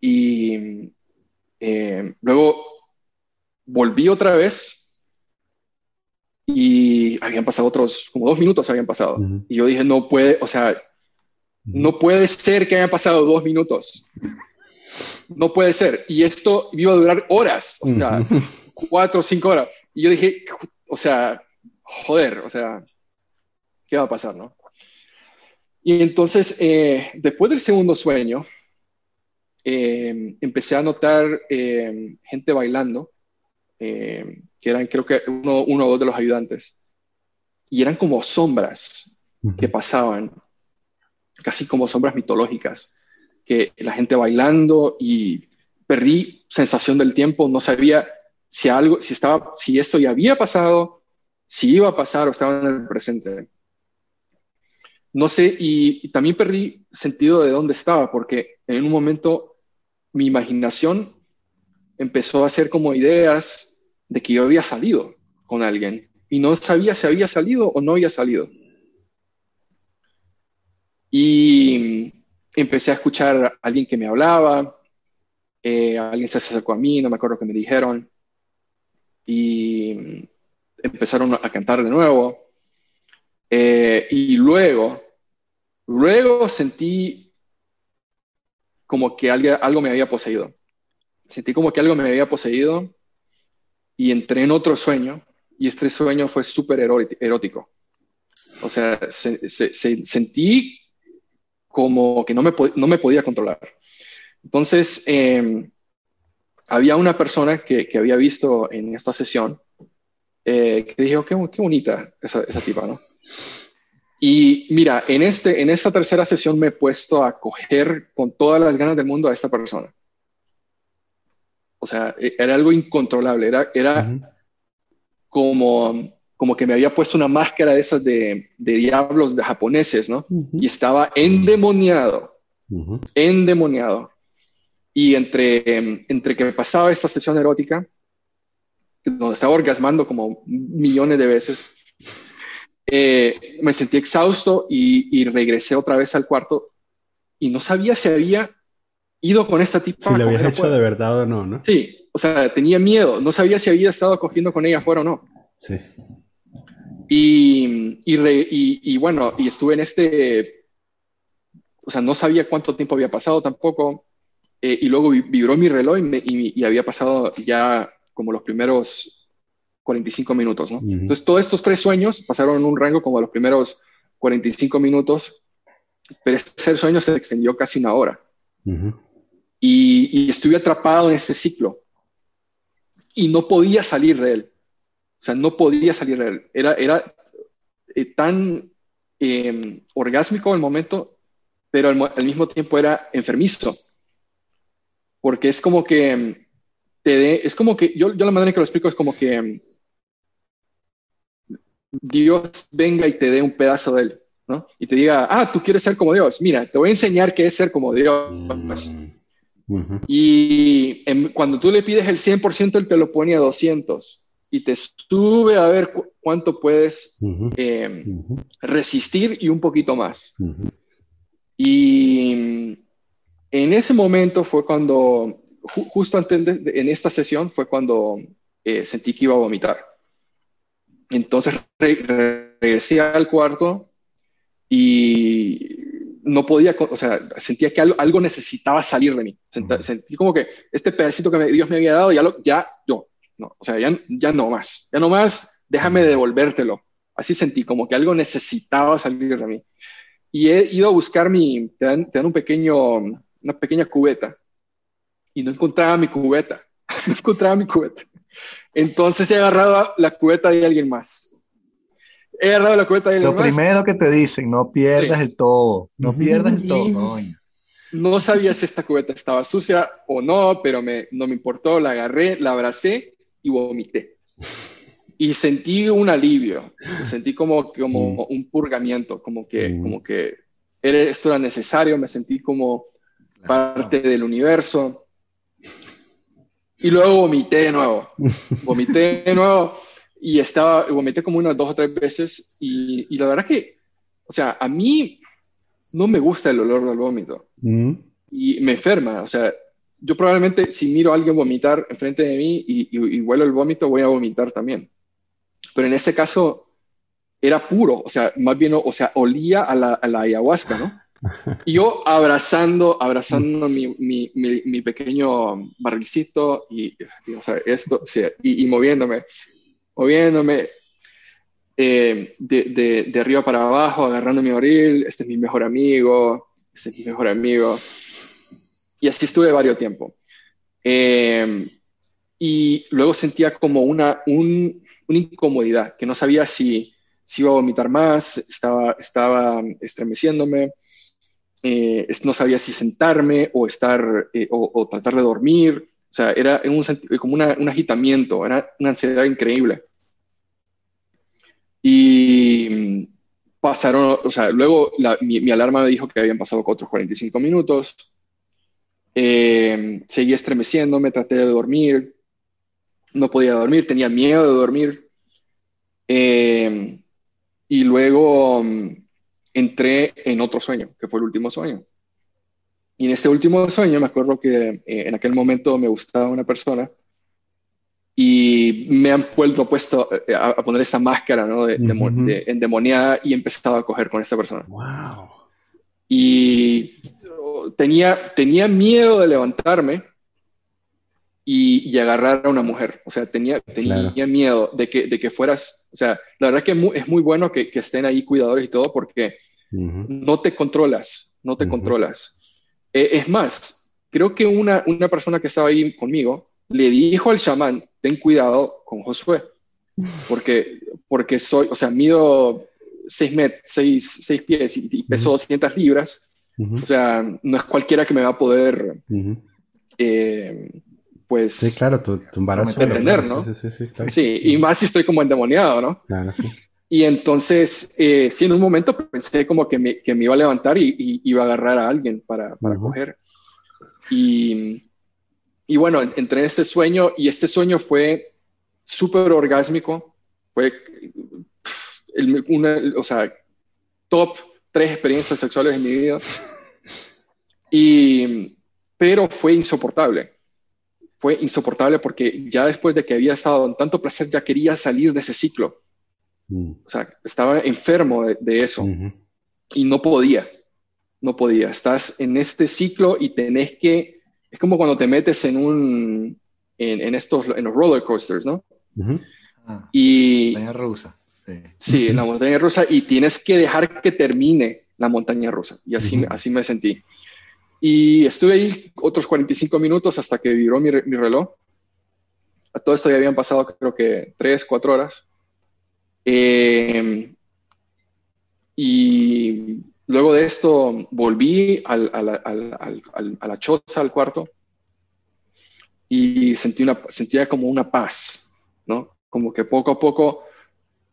Y eh, luego volví otra vez y habían pasado otros, como dos minutos habían pasado. Y yo dije, no puede, o sea, no puede ser que hayan pasado dos minutos no puede ser. Y esto iba a durar horas, o sea, cuatro o cinco horas. Y yo dije, o sea, joder, o sea, ¿qué va a pasar, no? Y entonces, eh, después del segundo sueño, eh, empecé a notar eh, gente bailando, que eran creo que uno, uno, o dos de los ayudantes, y eran como sombras que pasaban, casi como sombras mitológicas que la gente bailando y perdí sensación del tiempo, no sabía si algo, si estaba, si esto ya había pasado, si iba a pasar o estaba en el presente. No sé, y, también perdí sentido de dónde estaba, porque en un momento mi imaginación empezó a hacer como ideas de que yo había salido con alguien y no sabía si había salido o no había salido. Y empecé a escuchar a alguien que me hablaba, eh, alguien se acercó a mí, no me acuerdo qué me dijeron, y empezaron a cantar de nuevo. Eh, y luego, luego sentí como que algo me había poseído. Sentí como que algo me había poseído y entré en otro sueño y este sueño fue súper erótico. O sea, sentí como que no me, no me podía controlar. Entonces, em, había una persona que, que, había visto en esta sesión eh, que dijo, qué, qué bonita esa, esa, tipa, ¿no? Y mira, en, este, en esta tercera sesión me he puesto a coger con todas las ganas del mundo a esta persona. O sea, e, era algo incontrolable, era, era como como que me había puesto una máscara de esas de, diablos de japoneses, ¿no? Y estaba endemoniado, endemoniado. Y entre, entre que pasaba esta sesión erótica, donde estaba orgasmando como millones de veces, eh, me sentí exhausto y, regresé otra vez al cuarto y no sabía si había ido con esta tipa. Si lo habías hecho de verdad o no, ¿no? Sí, o sea, tenía miedo, no sabía si había estado cogiendo con ella afuera o no. Sí. Y, y, bueno, y estuve en este, o sea, no sabía cuánto tiempo había pasado tampoco. Eh, y luego vibró mi reloj y, había pasado ya como los primeros 45 minutos, ¿no? Entonces, todos estos tres sueños pasaron en un rango como los primeros 45 minutos, pero ese sueño se extendió casi una hora. y, y, estuve atrapado en ese ciclo y no podía salir de él. O sea, no podía salir de él. Era, era eh, tan eh, orgásmico el momento, pero al, mismo tiempo era enfermizo. Porque es como que mm, te dé, es como que, yo, yo la manera en que lo explico es como que mm, Dios venga y te dé un pedazo de él, ¿no? Y te diga, ah, tú quieres ser como Dios, mira, te voy a enseñar qué es ser como Dios. Mm, y cuando tú le pides el 100%, él te lo pone a 200 y te sube a ver cuánto puedes eh, resistir y un poquito más. Y en ese momento fue cuando, justo antes de, en esta sesión, fue cuando eh, sentí que iba a vomitar. Entonces regresé al cuarto y no podía, o sea, sentía que algo, necesitaba salir de mí. Sentí, como que este pedacito que Dios me había dado, ya, lo, ya, yo, no, o sea, ya, ya no más, ya no más, déjame devolvértelo. Así sentí, como que algo necesitaba salir de mí. Y he ido a buscar mi, te dan, un pequeño, una pequeña cubeta, y no encontraba mi cubeta, [LAUGHS] no encontraba mi cubeta. Entonces he agarrado la cubeta de alguien más. He agarrado la cubeta de alguien más. Lo primero que te dicen, no pierdas el todo, no pierdas el todo. No sabía si esta cubeta estaba sucia o no, pero me, no me importó, la agarré, la abracé y vomité. Y sentí un alivio, sentí como, como mm. un purgamiento, como que, mm. como que esto era necesario, me sentí como parte del universo. Y luego vomité de nuevo, vomité de nuevo y estaba, vomité como unas dos o tres veces y, y, la verdad que, o sea, a mí no me gusta el olor del vómito mm. y me enferma, o sea, yo probablemente si miro a alguien vomitar enfrente de mí y, y, huelo el vómito, voy a vomitar también. Pero en ese caso era puro, o sea, más bien, o sea, olía a la, a la ayahuasca, ¿no? Y yo abrazando, abrazando mi, mi, mi, pequeño barrilcito y, o sea, esto, y, moviéndome, moviéndome eh, de, de, de, arriba para abajo, agarrando mi barril, este es mi mejor amigo, este es mi mejor amigo. Y así estuve varios tiempo. Eh, y luego sentía como una, una incomodidad, que no sabía si, si iba a vomitar más, estaba, estaba estremeciéndome, eh, no sabía si sentarme o, estar, eh, o, tratar de dormir. O sea, era un, como un agitamiento, era una ansiedad increíble. Y pasaron, o sea, luego mi, alarma me dijo que habían pasado otros 45 minutos. Eh, seguía estremeciéndome, traté de dormir, no podía dormir, tenía miedo de dormir. Eh, y luego mm, entré en otro sueño, que fue el último sueño. Y en este último sueño me acuerdo que eh, en aquel momento me gustaba una persona y me han vuelto puesto a, poner esta máscara ¿no? de, endemoniada y he empezado a coger con esta persona. Wow. Y tenía, tenía miedo de levantarme y, agarrar a una mujer. O sea, tenía, tenía miedo de que, de que fueras, o sea, la verdad es que es muy, bueno que, estén ahí cuidadores y todo porque no te controlas, no te controlas. Eh, es más, creo que una, una persona que estaba ahí conmigo le dijo al chamán, ten cuidado con Josué, porque, porque soy, o sea, mido 6 seis, pies y, peso 200 libras o sea, no es cualquiera que me va a poder, eh, pues... Sí, claro, tu, tu embarazo. ¿no? Sí, sí, sí, sí, y más si estoy como endemoniado, ¿no? Claro, sí. Y entonces, eh, sí, en un momento pensé como que me, que me iba a levantar y, iba a agarrar a alguien para, para coger. Y, y bueno, entré en este sueño y este sueño fue súper orgásmico. Fue una, o sea, top tres experiencias sexuales en mi vida. Y, pero fue insoportable. Fue insoportable porque ya después de que había estado en tanto placer, ya quería salir de ese ciclo. Mm. O sea, estaba enfermo de, eso y no podía. No podía. Estás en este ciclo y tenés que. Es como cuando te metes en un. En, estos. En los roller coasters, ¿no? Ah, y. Montaña rusa. Sí. sí, en la [LAUGHS] montaña rusa y tienes que dejar que termine la montaña rusa. Y así, así me sentí. Y estuve ahí otros 45 minutos hasta que vibró mi, reloj. A todo esto ya habían pasado creo que 3, 4 horas. Em, y luego de esto volví al, a la choza, al cuarto, y sentí una, sentía como una paz, ¿no? Como que poco a poco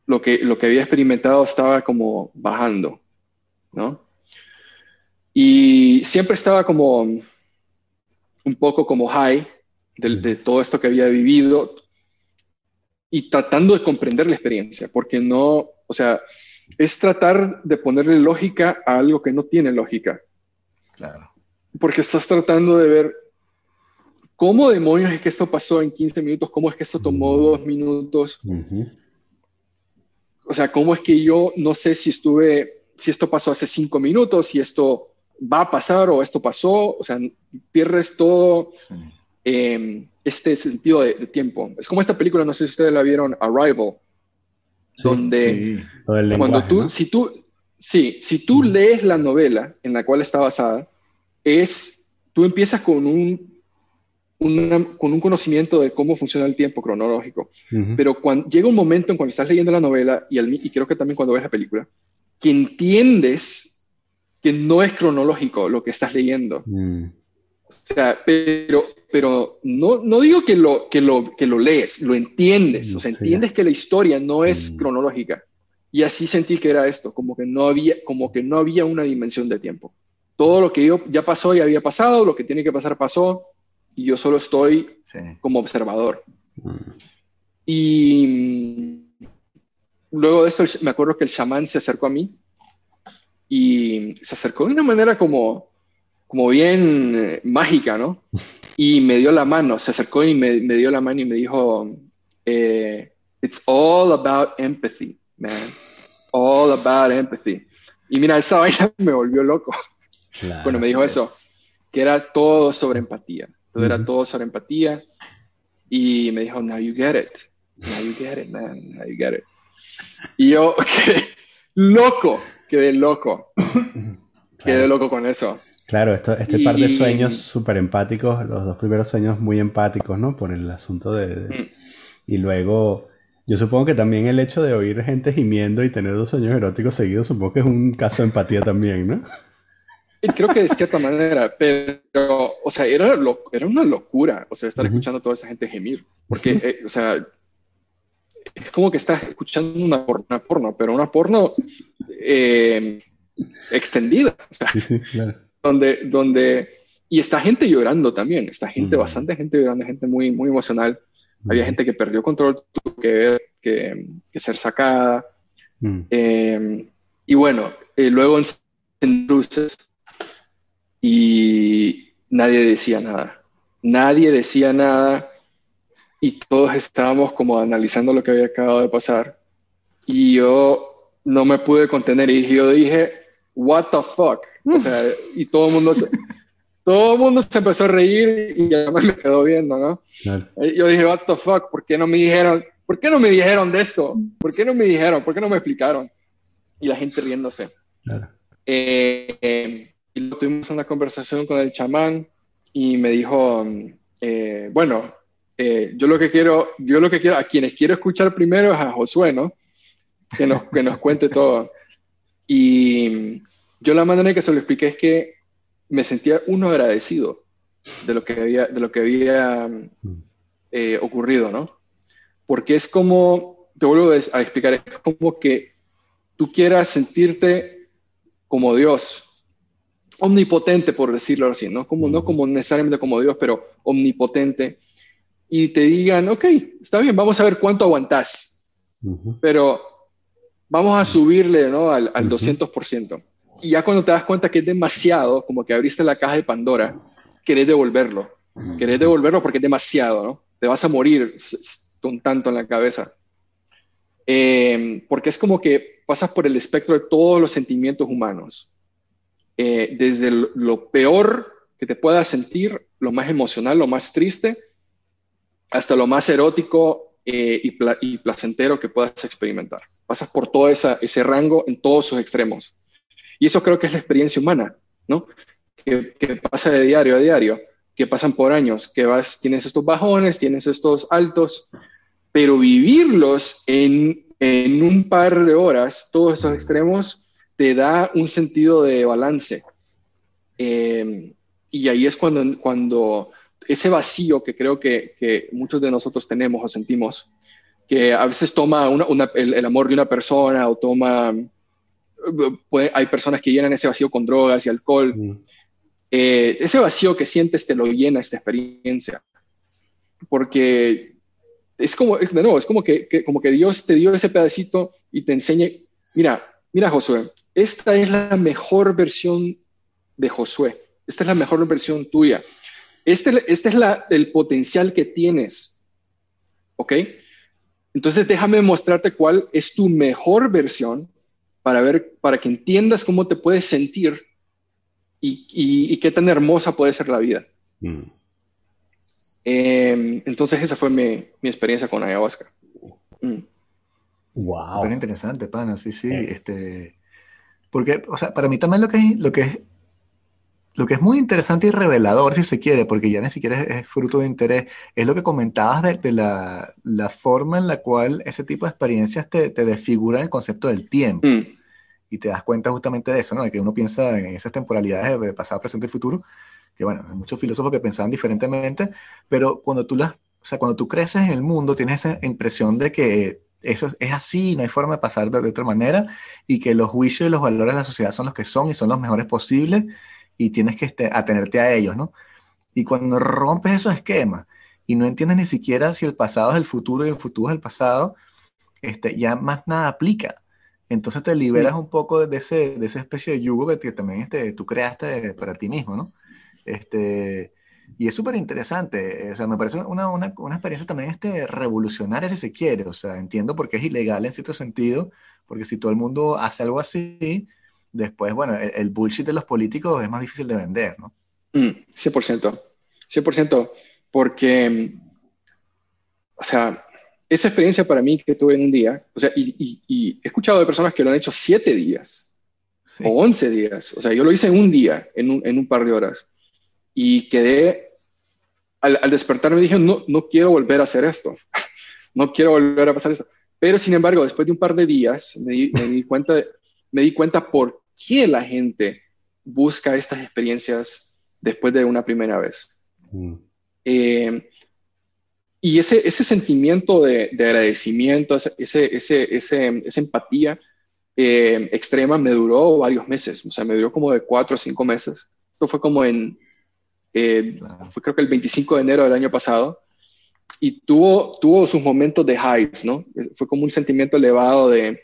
lo que, lo que había experimentado estaba como bajando, ¿no? Y siempre estaba como un poco como high de, todo esto que había vivido y tratando de comprender la experiencia, porque no, o sea, es tratar de ponerle lógica a algo que no tiene lógica. Claro. Porque estás tratando de ver cómo demonios es que esto pasó en 15 minutos, cómo es que esto tomó dos minutos. O sea, cómo es que yo no sé si estuve, si esto pasó hace cinco minutos, si esto va a pasar o esto pasó, o sea, pierdes todo em, este sentido de, tiempo. Es como esta película, no sé si ustedes la vieron, Arrival, donde cuando tú, si tú, sí, si tú lees la novela en la cual está basada, es, tú empiezas con un, con un conocimiento de cómo funciona el tiempo cronológico, pero cuando llega un momento en cuando estás leyendo la novela y, y creo que también cuando ves la película, que entiendes que no es cronológico lo que estás leyendo. Mm. O sea, pero, pero no, no digo que lo, que, lo, que lo lees, lo entiendes. O sea, entiendes que la historia no es mm. cronológica. Y así sentí que era esto, como que, no había, como que no había una dimensión de tiempo. Todo lo que yo ya pasó y había pasado, lo que tiene que pasar pasó, y yo solo estoy como observador. Mm. Y luego de eso me acuerdo que el chamán se acercó a mí y se acercó de una manera como, como bien eh, mágica, ¿no? [LAUGHS] Y me dio la mano, se acercó y me, me dio la mano y me dijo, eh, it's all about empathy, man. All about empathy. Y mira, esa [LAUGHS] vaina me volvió loco. bueno, me dijo eso, que era todo sobre empatía. Todo era todo sobre empatía. Y me dijo, now you get it. Now you get it, man. Now you get it. Y yo, [LAUGHS] loco quedé loco. [COUGHS] Quedé loco con eso. Claro, esto, este par de sueños súper empáticos, los dos primeros sueños muy empáticos, ¿no? Por el asunto de... Mm. Y luego, yo supongo que también el hecho de oír gente gimiendo y tener dos sueños eróticos seguidos, supongo que es un caso de empatía también, ¿no? creo que de cierta manera, pero, o sea, era, era una locura, o sea, estar escuchando a toda esa gente gemir, porque, [LAUGHS] eh, o sea, es como que estás escuchando una, porno, pero una porno eh, extendida. donde, donde, y está gente llorando también, está gente, bastante gente llorando, gente muy, muy emocional. Había gente que perdió control, tuvo que ver, que, ser sacada. Eh, y bueno, eh, luego en luces y nadie decía nada. Nadie decía nada y todos estábamos como analizando lo que había acabado de pasar. Y yo no me pude contener y yo dije, what the fuck. O sea, y todo el mundo se, todo el mundo se empezó a reír y además me quedó viendo, ¿no? Yo dije, what the fuck, ¿por qué no me dijeron? ¿Por qué no me dijeron de esto? ¿Por qué no me dijeron? ¿Por qué no me explicaron? Y la gente riéndose. Eh, y tuvimos una conversación con el chamán y me dijo, eh, bueno, eh, yo lo que quiero, yo lo que quiero, a quienes quiero escuchar primero es a Josué, ¿no? Que nos, que nos cuente todo. Y yo la manera en que se lo expliqué es que me sentía uno agradecido de lo que había, de lo que había eh, ocurrido, ¿no? Porque es como, te vuelvo a explicar, es como que tú quieras sentirte como Dios, omnipotente, por decirlo así, ¿no? Como, no como necesariamente como Dios, pero omnipotente y te digan, ok, está bien, vamos a ver cuánto aguantás. Pero vamos a subirle ¿no? al, al 200%. Y ya cuando te das cuenta que es demasiado, como que abriste la caja de Pandora, querés devolverlo. Querés devolverlo porque es demasiado, ¿no? Te vas a morir con tanto en la cabeza. Eh, porque es como que pasas por el espectro de todos los sentimientos humanos. Eh, desde lo peor que te puedas sentir, lo más emocional, lo más triste, hasta lo más erótico eh, y, placentero que puedas experimentar. Pasas por todo ese rango en todos sus extremos. Y eso creo que es la experiencia humana, ¿no? Que, pasa de diario a diario, que pasan por años, que vas, tienes estos bajones, tienes estos altos, pero vivirlos en, en un par de horas, todos esos extremos, te da un sentido de balance. Eh, y ahí es cuando, cuando ese vacío que creo que, que, muchos de nosotros tenemos o sentimos, que a veces toma una, el, amor de una persona o toma, hay personas que llenan ese vacío con drogas y alcohol. Mm. Eh, ese vacío que sientes te lo llena esta experiencia. Porque es como, de nuevo, es como que, que, como que Dios te dio ese pedacito y te enseña, mira, mira Josué, esta es la mejor versión de Josué, esta es la mejor versión tuya. Este, este es la, el potencial que tienes. ¿Ok? Entonces déjame mostrarte cuál es tu mejor versión para ver, para que entiendas cómo te puedes sentir y, y, qué tan hermosa puede ser la vida. Mm. Em, entonces esa fue mi, mi, experiencia con ayahuasca. Mm. Wow. Súper interesante, pana, sí, sí. Este, porque, o sea, para mí también lo que, lo que es lo que es muy interesante y revelador, si se quiere, porque ya ni siquiera es, fruto de interés, es lo que comentabas de, la, la, forma en la cual ese tipo de experiencias te, te desfiguran el concepto del tiempo. Mm. Y te das cuenta justamente de eso, ¿no? De que uno piensa en esas temporalidades de pasado, presente y futuro, que bueno, hay muchos filósofos que pensaban diferentemente, pero cuando tú las, o sea, cuando tú creces en el mundo, tienes esa impresión de que eso es, así, no hay forma de pasar de, de otra manera, y que los juicios y los valores de la sociedad son los que son y son los mejores posibles, y tienes que este, atenerte a ellos, ¿no? Y cuando rompes esos esquemas y no entiendes ni siquiera si el pasado es el futuro y el futuro es el pasado, este, ya más nada aplica. Entonces te liberas un poco de, ese, de esa especie de yugo que, también este, tú creaste para ti mismo, ¿no? Este, y es súper interesante, o sea, me parece una, una, una, experiencia también este, revolucionaria si se quiere, o sea, entiendo por qué es ilegal en cierto sentido, porque si todo el mundo hace algo así, después, bueno, el, bullshit de los políticos es más difícil de vender, ¿no? 100%, mm, 100%, porque, o sea, esa experiencia para mí que tuve en un día, o sea, y, he escuchado de personas que lo han hecho siete días o once días, o sea, yo lo hice en un día, en un, en un par de horas, y quedé, al, al despertar me dije, no, no quiero volver a hacer esto, [LAUGHS] no quiero volver a pasar esto. Pero sin embargo, después de un par de días, me di, me di cuenta, de, me di cuenta por qué la gente busca estas experiencias después de una primera vez. Mm. Eh, y ese, ese sentimiento de, agradecimiento, ese, ese, esa empatía eh, extrema me duró varios meses, o sea, me duró como de cuatro o cinco meses. Esto fue como en, eh, fue creo que el 25 de enero del año pasado, y tuvo, tuvo sus momentos de highs, ¿no? Fue como un sentimiento elevado de,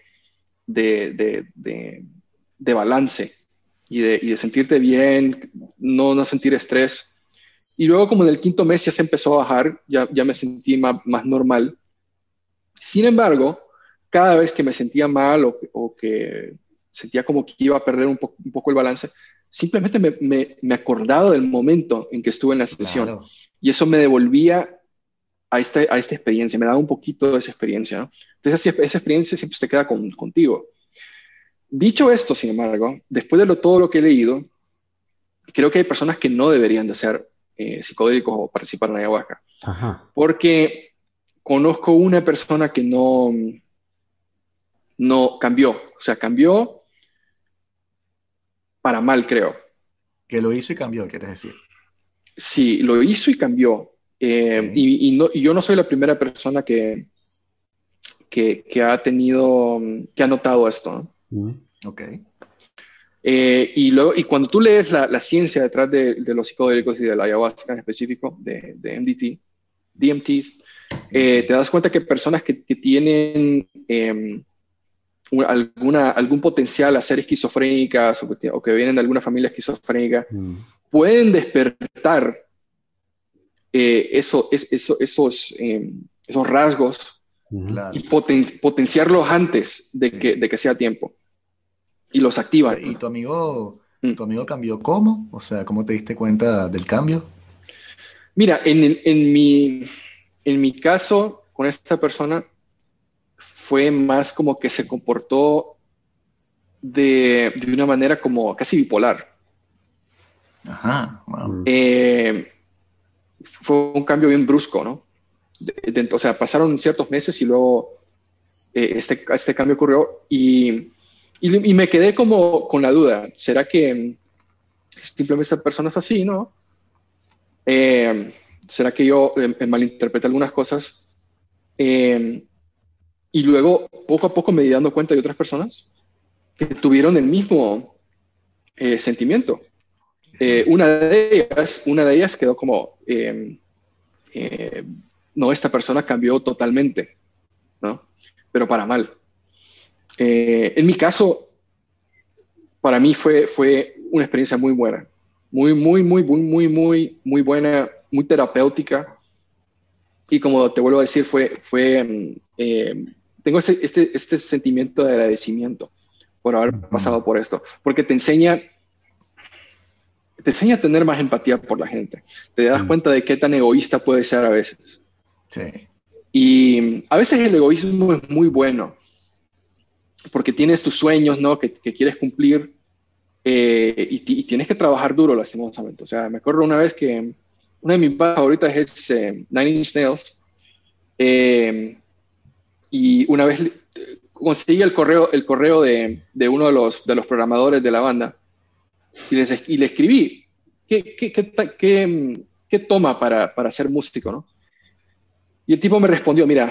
de, de de balance y de, y de sentirte bien, no, no sentir estrés. Y luego como en el quinto mes ya se empezó a bajar, ya, ya me sentí más, más normal. Sin embargo, cada vez que me sentía mal o, o que sentía como que iba a perder un, un poco el balance, simplemente me, me, me, acordaba del momento en que estuve en la sesión. Y eso me devolvía a esta, a esta experiencia, me daba un poquito de esa experiencia. ¿no? Entonces esa, experiencia siempre se queda con, contigo. Dicho esto, sin embargo, después de lo, todo lo que he leído, creo que hay personas que no deberían de ser eh, psicodélicos o participar en ayahuasca. Porque conozco una persona que no, no cambió, o sea, cambió para mal, creo. Que lo hizo y cambió, quieres decir. Sí, lo hizo y cambió. Eh, y, no, y, yo no soy la primera persona que, que, que, ha tenido, que ha notado esto. Ok. Eh, y, luego, y cuando tú lees la, la ciencia detrás de, de, los psicodélicos y de la ayahuasca en específico, de, de MDT, DMT, eh, te das cuenta que personas que, que tienen em, alguna, algún potencial a ser esquizofrénicas o que, vienen de alguna familia esquizofrénica, mm. pueden despertar eh, eso, esos, em, esos rasgos y potenciarlos antes de que, de que sea tiempo. Y los activa. ¿Y tu amigo, mm. tu amigo cambió cómo? O sea, ¿cómo te diste cuenta del cambio? Mira, en, en, mi, en mi caso, con esta persona, fue más como que se comportó de, de una manera como casi bipolar. Ajá, eh, fue un cambio bien brusco, ¿no? O sea, pasaron ciertos meses y luego eh, este, este cambio ocurrió y, y, me quedé como con la duda, ¿será que simplemente esa persona es así, no? Eh, ¿Será que yo malinterpreté algunas cosas? Y luego, poco a poco me di dando cuenta de otras personas que tuvieron el mismo eh, sentimiento. Eh, una, de ellas, una de ellas quedó como, eh, no, esta persona cambió totalmente, ¿no? Pero para mal. en mi caso, para mí fue, fue una experiencia muy buena, muy, muy, muy, muy, muy, muy, muy buena, muy terapéutica. Y como te vuelvo a decir, fue, fue em, tengo este, este sentimiento de agradecimiento por haber pasado por esto, porque te enseña, te enseña a tener más empatía por la gente. Te das cuenta de qué tan egoísta puede ser a veces. Sí. Y a veces el egoísmo es muy bueno, porque tienes tus sueños, ¿no? Que, quieres cumplir eh, y, tienes que trabajar duro, lastimosamente. O sea, me acuerdo una vez que una de mis favoritas es eh, Nine Inch Nails. Eh, y una vez conseguí el correo, el correo de, de uno de los, de los programadores de la banda y, les, y le escribí, ¿qué, qué, qué, qué toma para, para, ser músico? ¿no? Y el tipo me respondió, mira,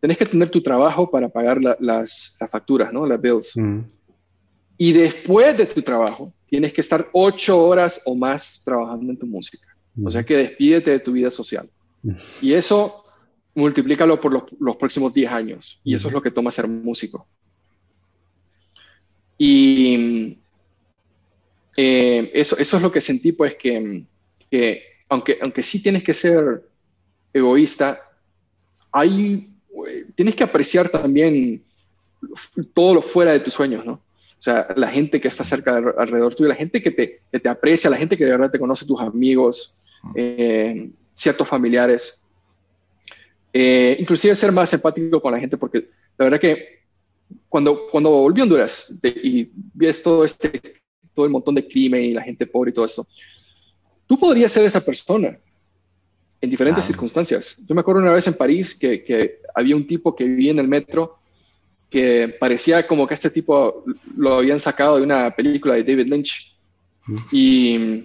tenés que tener tu trabajo para pagar las, las, facturas, ¿no? las bills. Mm. Y después de tu trabajo, tienes que estar ocho horas o más trabajando en tu música. O sea mm. que despídete de tu vida social. Mm. Y eso multiplícalo por los, próximos 10 años. Y eso es lo que toma ser músico. Y eh, eso, eso es lo que sentí, pues, que, aunque, aunque sí tienes que ser egoísta, hay, tienes que apreciar también todo lo fuera de tus sueños, ¿no? O sea, la gente que está cerca alrededor tuyo, la gente que te, te aprecia, la gente que de verdad te conoce, tus amigos, eh, ciertos familiares. Eh, inclusive ser más empático con la gente, porque la verdad que cuando, cuando volví a Honduras y ves todo este, todo el montón de crimen y la gente pobre y todo esto, tú podrías ser esa persona en diferentes circunstancias. Yo me acuerdo una vez en París que, que, había un tipo que vivía en el metro que parecía como que este tipo lo habían sacado de una película de David Lynch. Y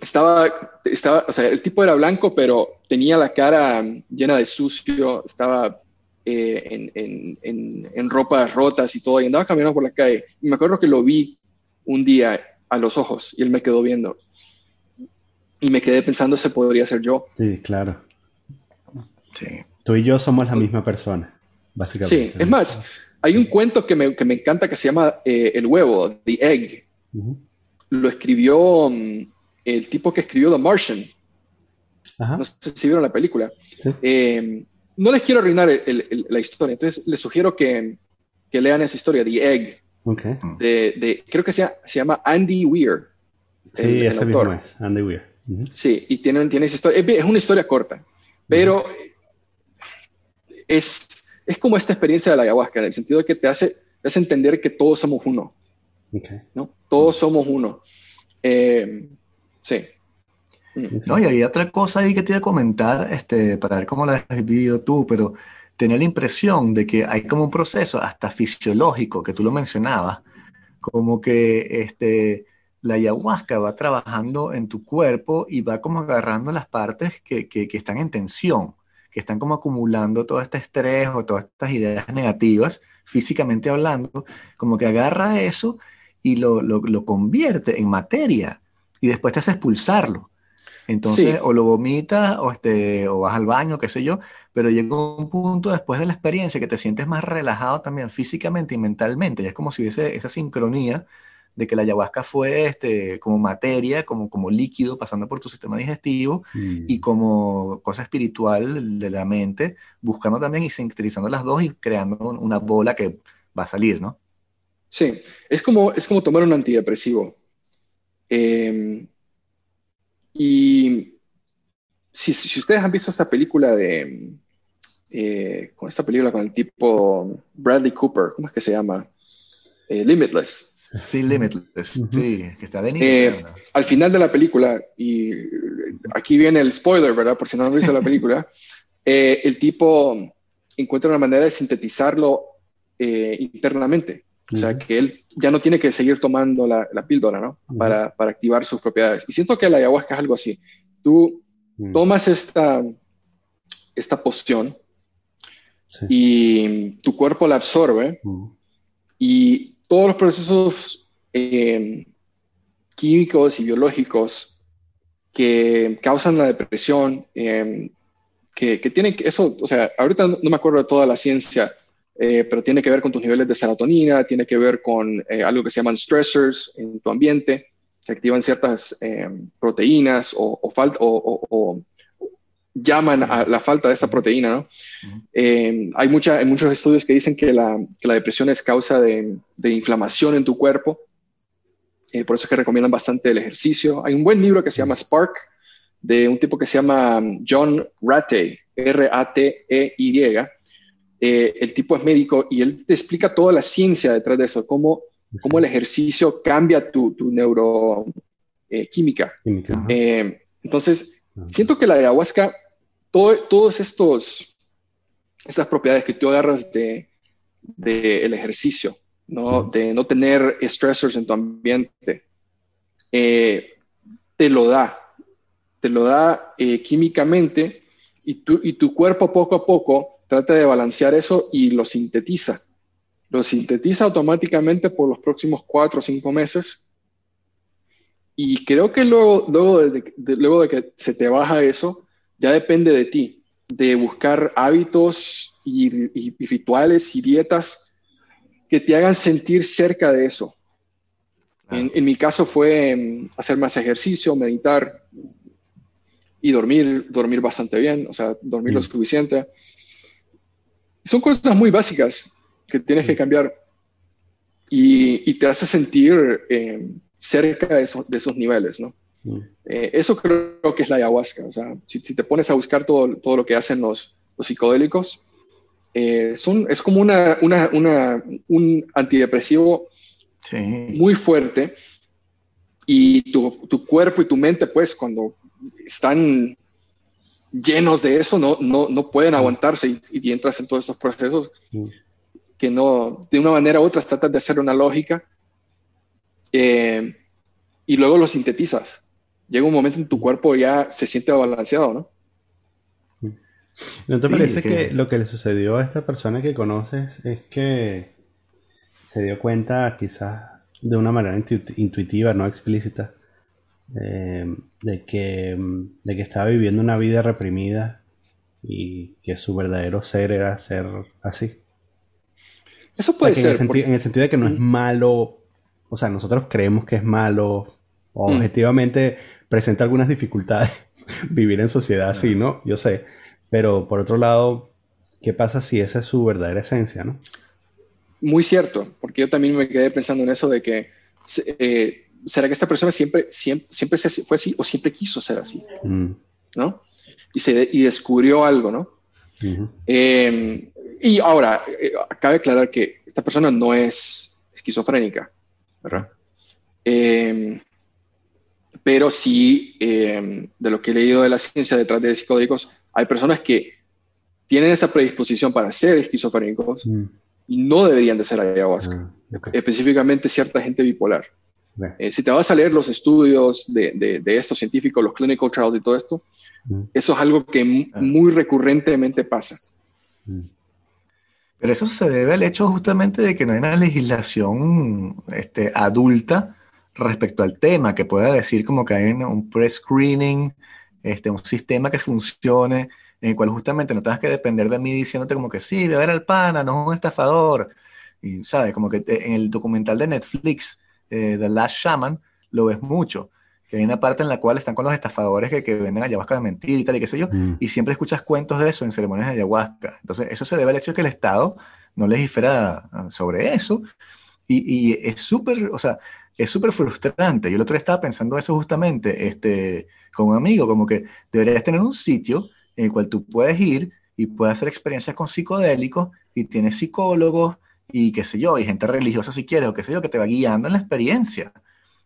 estaba, estaba, o sea, el tipo era blanco, pero tenía la cara llena de sucio, estaba eh, en, en, en, ropas rotas y todo, y andaba caminando por la calle. Y me acuerdo que lo vi un día a los ojos y él me quedó viendo. Y me quedé pensando, ese podría ser yo. Sí, claro. Sí. Tú y yo somos la misma persona, básicamente. Sí, es más, hay un cuento que me, que me encanta que se llama eh, El huevo, The Egg. Lo escribió... Mm, el tipo que escribió The Martian. No sé si vieron la película. Eh, no les quiero arruinar la historia, entonces les sugiero que, lean esa historia, The Egg. De, creo que se, se, llama Andy Weir. Sí, ese mismo es, Andy Weir. Sí, y tiene, tiene esa historia. Es, una historia corta, pero es, es como esta experiencia de la ayahuasca, en el sentido de que te hace, te hace entender que todos somos uno. ¿no? Todos somos uno. Eh, Sí. No, y había otra cosa ahí que te iba a comentar, este, para ver cómo la has vivido tú, pero tenía la impresión de que hay como un proceso hasta fisiológico, que tú lo mencionabas, como que este, la ayahuasca va trabajando en tu cuerpo y va como agarrando las partes que, que, están en tensión, que están como acumulando todo este estrés o todas estas ideas negativas, físicamente hablando, como que agarra eso y lo, lo, lo convierte en materia y después te hace expulsarlo. Entonces, o lo vomitas o, este, o vas al baño, qué sé yo, pero llega un punto después de la experiencia que te sientes más relajado también físicamente y mentalmente. Y es como si hubiese esa sincronía de que la ayahuasca fue este, como materia, como, como líquido pasando por tu sistema digestivo y mm. como cosa espiritual de la mente, buscando también y sintetizando las dos y creando una bola que va a salir, ¿no? Sí, es como, es como tomar un antidepresivo. Eh, y si, ustedes han visto esta película de, eh, con esta película con el tipo Bradley Cooper, ¿cómo es que se llama? Eh, Limitless. Sí, Limitless, sí, que está de eh, Al final de la película, y aquí viene el spoiler, ¿verdad? Por si no han visto la película, [LAUGHS] el tipo encuentra una manera de sintetizarlo internamente. O sea, que él ya no tiene que seguir tomando la, píldora, ¿no? para, para, activar sus propiedades. Y siento que la ayahuasca es algo así. Tú tomas esta, esta poción y tu cuerpo la absorbe y todos los procesos em, químicos y biológicos que causan la depresión, em, que, que, tienen eso, o sea, ahorita no me acuerdo de toda la ciencia eh, pero tiene que ver con tus niveles de serotonina, tiene que ver con eh, algo que se llaman stressors en tu ambiente, que activan ciertas eh, proteínas o, o, llaman a la falta de esta proteína. ¿no? hay, mucha, hay muchos estudios que dicen que la, que la depresión es causa de, de, inflamación en tu cuerpo, por eso es que recomiendan bastante el ejercicio. Hay un buen libro que se llama Spark, de un tipo que se llama John Ratey, R-A-T-E-Y, eh, el tipo es médico y él te explica toda la ciencia detrás de eso, cómo, cómo el ejercicio cambia tu, tu neuroquímica. Eh, eh, entonces, siento que la ayahuasca, todos estos, estas propiedades que tú agarras de, el ejercicio, ¿no? de no tener stressors en tu ambiente, te lo da, te lo da químicamente y tu, y tu cuerpo poco a poco trata de balancear eso y lo sintetiza. Lo sintetiza automáticamente por los próximos cuatro o cinco meses. Y creo que luego, luego, luego de que se te baja eso, ya depende de ti, de buscar hábitos y, rituales y dietas que te hagan sentir cerca de eso. En, en, mi caso fue mm, hacer más ejercicio, meditar y dormir, dormir bastante bien, o sea, dormir lo mm. suficiente. Son cosas muy básicas que tienes que cambiar y, te hace sentir eh, cerca de, de, esos niveles, ¿no? Eh, eso creo que es la ayahuasca. O sea, si, te pones a buscar todo, todo lo que hacen los, los psicodélicos, eh, son, es como una, una, una, un antidepresivo muy fuerte y tu, tu, cuerpo y tu mente, pues, cuando están llenos de eso, no, no, no pueden aguantarse y, entras en todos esos procesos que no, de una manera u otra, tratas de hacer una lógica eh, y luego lo sintetizas. Llega un momento en tu cuerpo ya se siente balanceado, ¿no? ¿No te parece que... lo que le sucedió a esta persona que conoces es que se dio cuenta quizás de una manera intuitiva, no explícita, eh, de, que, de que estaba viviendo una vida reprimida y que su verdadero ser era ser así. Eso puede ser. En el, sentido de que no es malo, o sea, nosotros creemos que es malo, mm. objetivamente presenta algunas dificultades [LAUGHS] vivir en sociedad así, ¿no? Yo sé. Pero por otro lado, ¿qué pasa si esa es su verdadera esencia, no? Muy cierto, porque yo también me quedé pensando en eso de que eh, ¿será que esta persona siempre, siempre, siempre fue así o siempre quiso ser así? Mm. ¿No? Y, se, y descubrió algo, ¿no? Em, y ahora, eh, cabe aclarar que esta persona no es esquizofrénica, ¿verdad? Em, pero sí, em, de lo que he leído de la ciencia detrás de psicodélicos, hay personas que tienen esta predisposición para ser esquizofrénicos mm. y no deberían de ser ayahuasca. Ah, Específicamente cierta gente bipolar. Eh, si te vas a leer los estudios de, de, estos científicos, los clinical trials y todo esto, mm. eso es algo que ah. muy recurrentemente pasa. Mm. Pero eso se debe al hecho justamente de que no hay una legislación este, adulta respecto al tema, que pueda decir como que hay un pre-screening este, un sistema que funcione, en el cual justamente no tengas que depender de mí diciéndote como que sí, ver al pana, no es un estafador. Y, ¿sabes? Como que en el documental de Netflix, eh, The Last Shaman, lo ves mucho. Que hay una parte en la cual están con los estafadores que, que venden ayahuasca de mentira y tal, y qué sé yo, mm. y siempre escuchas cuentos de eso en ceremonias de ayahuasca. Entonces, eso se debe al hecho de que el Estado no legifera ah, sobre eso. Y, y es súper, o sea, es súper frustrante. Yo el otro día estaba pensando eso justamente este, con un amigo, como que deberías tener un sitio en el cual tú puedes ir y puedes hacer experiencias con psicodélicos y tienes psicólogos y qué sé yo, y gente religiosa si quieres, o qué sé yo, que te va guiando en la experiencia.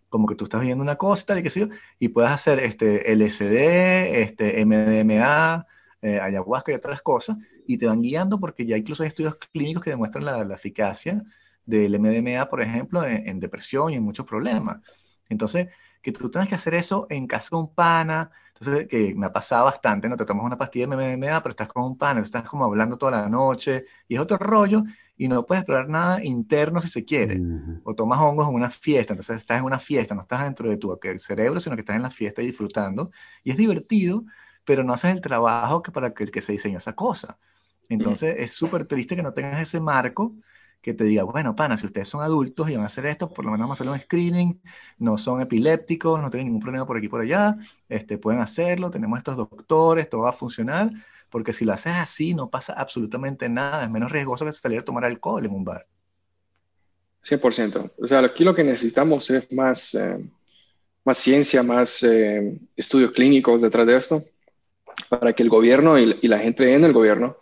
Como que tú estás viendo una cosa y tal, y qué sé yo, y puedes hacer este LSD, este MDMA, eh, ayahuasca y otras cosas, y te van guiando porque ya incluso hay estudios clínicos que demuestran la, eficacia del MDMA, por ejemplo, en, depresión y en muchos problemas. Entonces, que tú tengas que hacer eso en casa de un pana, entonces, que me ha pasado bastante, ¿no? Te tomas una pastilla de MDMA, pero estás con un pana, estás como hablando toda la noche, y es otro rollo, y no puedes explorar nada interno si se quiere. O tomas hongos en una fiesta, entonces estás en una fiesta, no estás dentro de tu cerebro, sino que estás en la fiesta y disfrutando. Y es divertido, pero no haces el trabajo que para que, que se diseñó esa cosa. Entonces es súper triste que no tengas ese marco que te diga, bueno, pana, si ustedes son adultos y van a hacer esto, por lo menos vamos a hacer un screening, no son epilépticos, no tienen ningún problema por aquí por allá, este, pueden hacerlo, tenemos estos doctores, todo va a funcionar, porque si lo haces así, no pasa absolutamente nada. Es menos riesgoso que salir a tomar alcohol en un bar. 100%. O sea, aquí lo que necesitamos es más, eh, más ciencia, más eh, estudios clínicos detrás de esto, para que el gobierno y, la gente en el gobierno,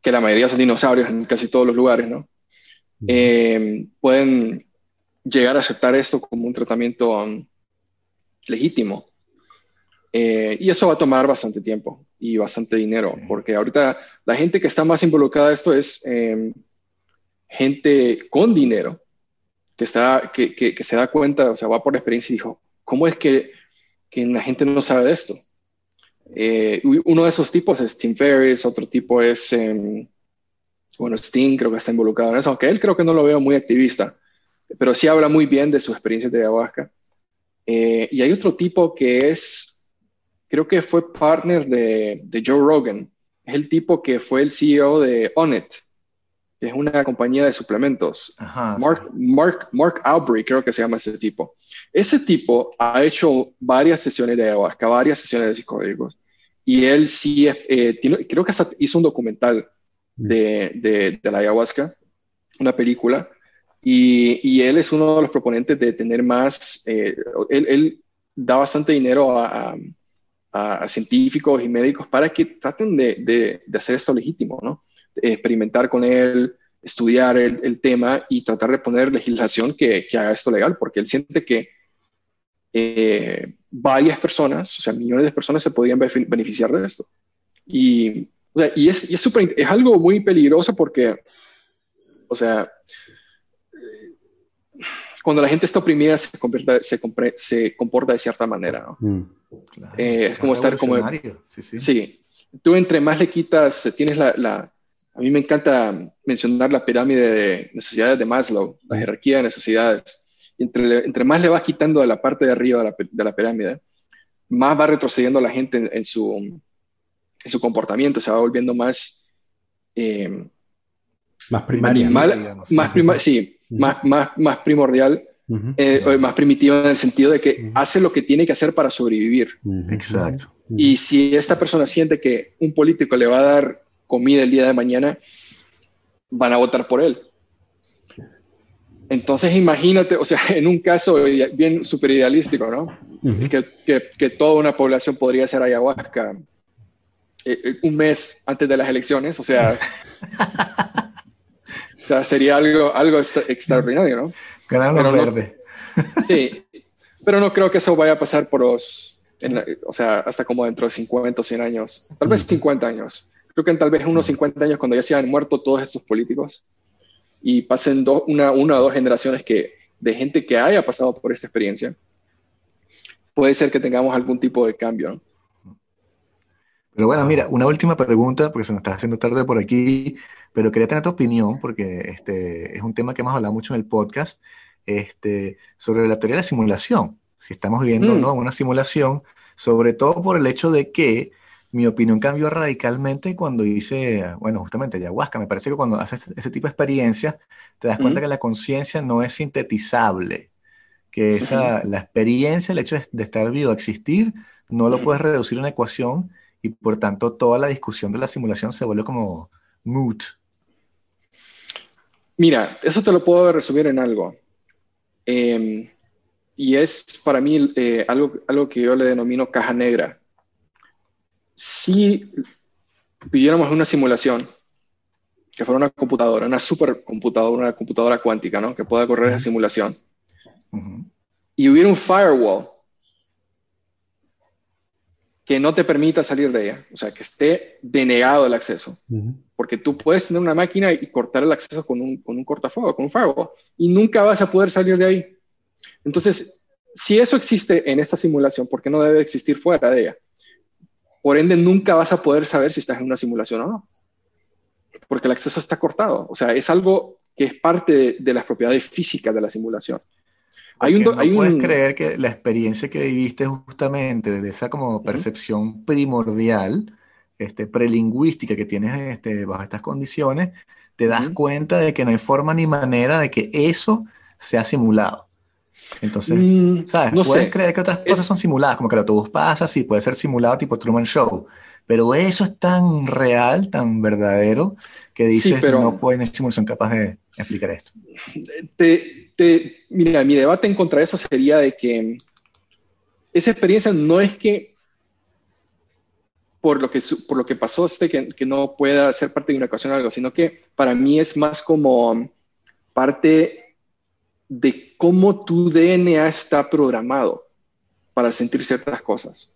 que la mayoría son dinosaurios en casi todos los lugares, ¿no? Eh, pueden llegar a aceptar esto como un tratamiento um, legítimo. y eso va a tomar bastante tiempo y bastante dinero, porque ahorita la gente que está más involucrada en esto es em, gente con dinero, que, está, que, que, se da cuenta, o sea, va por experiencia y dijo, ¿cómo es que, que la gente no sabe de esto? Eh, uno de esos tipos es Tim Ferriss, otro tipo es, em, bueno, Sting creo que está involucrado en eso, aunque él creo que no lo veo muy activista, pero sí habla muy bien de su experiencia de ayahuasca. Eh, y hay otro tipo que es creo que fue partner de, de, Joe Rogan. Es el tipo que fue el CEO de Onnit, que es una compañía de suplementos. Mark, Mark, Mark Aubrey, creo que se llama ese tipo. Ese tipo ha hecho varias sesiones de ayahuasca, varias sesiones de psicodélicos. Y él sí, eh, creo que hizo un documental de, de, de la ayahuasca, una película. Y, y, él es uno de los proponentes de tener más, eh, él, él, da bastante dinero a, a, científicos y médicos para que traten de, de, hacer esto legítimo, ¿no? experimentar con él, estudiar el, tema y tratar de poner legislación que, que, haga esto legal, porque él siente que eh, varias personas, o sea, millones de personas se podrían beneficiar de esto. Y, o sea, y es, y es, super, es algo muy peligroso porque, o sea, cuando la gente está oprimida se, se, se comporta de cierta manera. ¿no? Mm. Eh, es como estar como... Sí, sí. sí, tú entre más le quitas, tienes la, la, A mí me encanta mencionar la pirámide de necesidades de Maslow, la jerarquía de necesidades. Entre, entre más le vas quitando de la parte de arriba de la, de la pirámide, más va retrocediendo la gente en, su, en su comportamiento, se va volviendo más... Eh, más primaria. más prima, sí, más, más, más primordial, eh, más primitiva en el sentido de que hace lo que tiene que hacer para sobrevivir. Exacto. Y si esta persona siente que un político le va a dar comida el día de mañana, van a votar por él. Entonces imagínate, o sea, [LAUGHS] en un caso bien súper idealístico, ¿no? que, que, que, toda una población podría ser ayahuasca eh, eh, un mes antes de las elecciones, o sea, [LAUGHS] O sea, sería algo, algo extraordinario, ¿no? Ganar verde. [LAUGHS] sí, pero no creo que eso vaya a pasar por los, o sea, hasta como dentro de 50 o 100 años, tal vez 50 años. Creo que en tal vez unos 50 años, cuando ya se hayan muerto todos estos políticos y pasen una, una o dos generaciones que, de gente que haya pasado por esta experiencia, puede ser que tengamos algún tipo de cambio. ¿no? Pero bueno, mira, una última pregunta, porque se nos está haciendo tarde por aquí, pero quería tener tu opinión, porque este, es un tema que hemos hablado mucho en el podcast, este, sobre la teoría de la simulación. Si estamos viendo mm. ¿no? una simulación sobre todo por el hecho de que mi opinión cambió radicalmente cuando hice, bueno, justamente ayahuasca. Me parece que cuando haces ese tipo de experiencias, te das cuenta que la conciencia no es sintetizable, que esa, la experiencia, el hecho de, estar vivo, existir, no lo puedes reducir a una ecuación y por tanto toda la discusión de la simulación se vuelve como moot. Mira, eso te lo puedo resumir en algo. Em, y es para mí eh, algo, algo que yo le denomino caja negra. Si viviéramos una simulación, que fuera una computadora, una supercomputadora, una computadora cuántica, ¿no? Que pueda correr esa simulación. Y hubiera un firewall que no te permita salir de ella, o sea, que esté denegado el acceso. Porque tú puedes tener una máquina y cortar el acceso con un, con un cortafuego, con un firewall, y nunca vas a poder salir de ahí. Entonces, si eso existe en esta simulación, ¿por qué no debe existir fuera de ella? Por ende, nunca vas a poder saber si estás en una simulación o no. Porque el acceso está cortado. O sea, es algo que es parte de las propiedades físicas de la simulación. Hay un, no puedes creer que la experiencia que viviste justamente de esa como percepción primordial, este, prelingüística que tienes este, bajo estas condiciones, te das cuenta de que no hay forma ni manera de que eso sea simulado. Entonces, mm, ¿sabes? puedes creer que otras cosas son simuladas, como que el autobús pasa, sí, puede ser simulado tipo Truman Show, pero eso es tan real, tan verdadero, que dices, pero... no pueden simulación capaz de explicar esto. Te, mira, mi debate en contra de eso sería de que esa experiencia no es que por lo que, por lo que pasó este que, no pueda ser parte de una ecuación o algo, sino que para mí es más como parte de cómo tu DNA está programado para sentir ciertas cosas.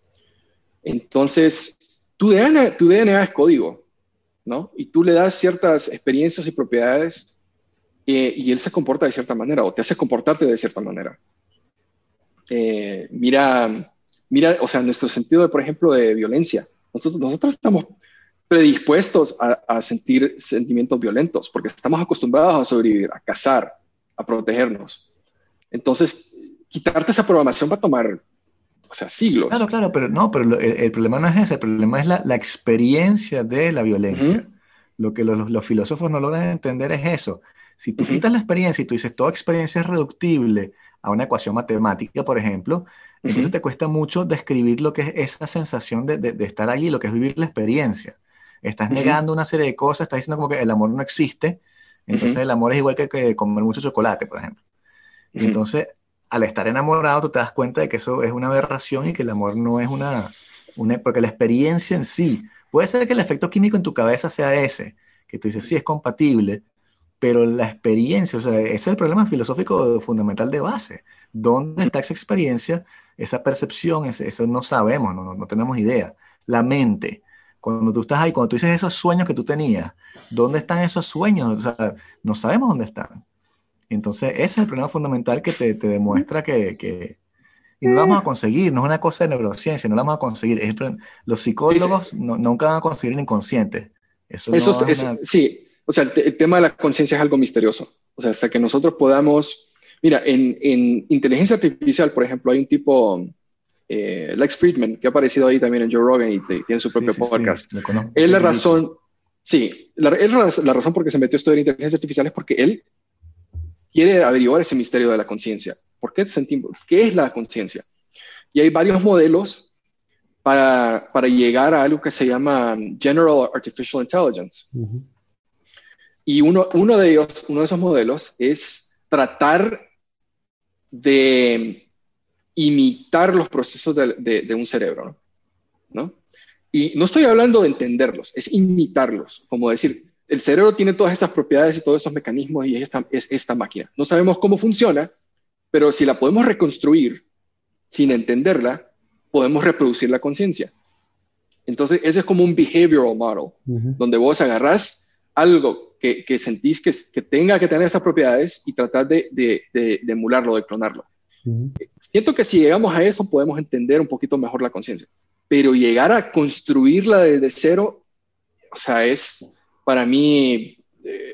Entonces, tu DNA, tu DNA es código, ¿no? Y tú le das ciertas experiencias y propiedades eh, y él se comporta de cierta manera o te hace comportarte de cierta manera. Eh, mira, mira, o sea, nuestro sentido, de, por ejemplo, de violencia. Nosotros, nosotros estamos predispuestos a, a, sentir sentimientos violentos porque estamos acostumbrados a sobrevivir, a cazar, a protegernos. Entonces, quitarte esa programación va a tomar, o sea, siglos. Claro, claro, pero no, pero el, problema no es ese, el problema es la, la experiencia de la violencia. Lo que los, los, filósofos no logran entender es eso, si tú quitas la experiencia y tú dices, toda experiencia es reductible a una ecuación matemática, por ejemplo, entonces te cuesta mucho describir lo que es esa sensación de, de, estar allí, lo que es vivir la experiencia. Estás negando una serie de cosas, estás diciendo como que el amor no existe, entonces el amor es igual que, que, comer mucho chocolate, por ejemplo. Y entonces, al estar enamorado, tú te das cuenta de que eso es una aberración y que el amor no es una, una... Porque la experiencia en sí, puede ser que el efecto químico en tu cabeza sea ese, que tú dices, sí, es compatible, pero la experiencia, o sea, ese es el problema filosófico fundamental de base. ¿Dónde está esa experiencia, esa percepción? eso no sabemos, no, no, tenemos idea. La mente, cuando tú estás ahí, cuando tú dices esos sueños que tú tenías, ¿dónde están esos sueños? O sea, no sabemos dónde están. Entonces, ese es el problema fundamental que te, te demuestra que, que, y no lo vamos a conseguir, no es una cosa de neurociencia, no lo vamos a conseguir. los psicólogos nunca van a conseguir el inconsciente. Eso, eso es, sí, o sea, el, tema de la conciencia es algo misterioso. O sea, hasta que nosotros podamos, mira, en, inteligencia artificial, por ejemplo, hay un tipo, eh, Lex Friedman, que ha aparecido ahí también en Joe Rogan y tiene su propio podcast. es la razón, sí, la, la, razón por que se metió esto de inteligencia artificial es porque él quiere averiguar ese misterio de la conciencia. ¿Por qué sentimos? ¿Qué es la conciencia? Y hay varios modelos para, para, llegar a algo que se llama General Artificial Intelligence. Y uno, uno de ellos, uno de esos modelos es tratar de imitar los procesos de, de, un cerebro, ¿no? Y no estoy hablando de entenderlos, es imitarlos, como decir, el cerebro tiene todas estas propiedades y todos esos mecanismos y es esta, es esta máquina. No sabemos cómo funciona, pero si la podemos reconstruir sin entenderla, podemos reproducir la conciencia. Entonces, ese es como un behavioral model, donde vos agarrás algo que, sentís que, que, tenga que tener esas propiedades y tratar de, de, emularlo, de clonarlo. Siento que si llegamos a eso podemos entender un poquito mejor la conciencia, pero llegar a construirla desde cero, o sea, es para mí eh,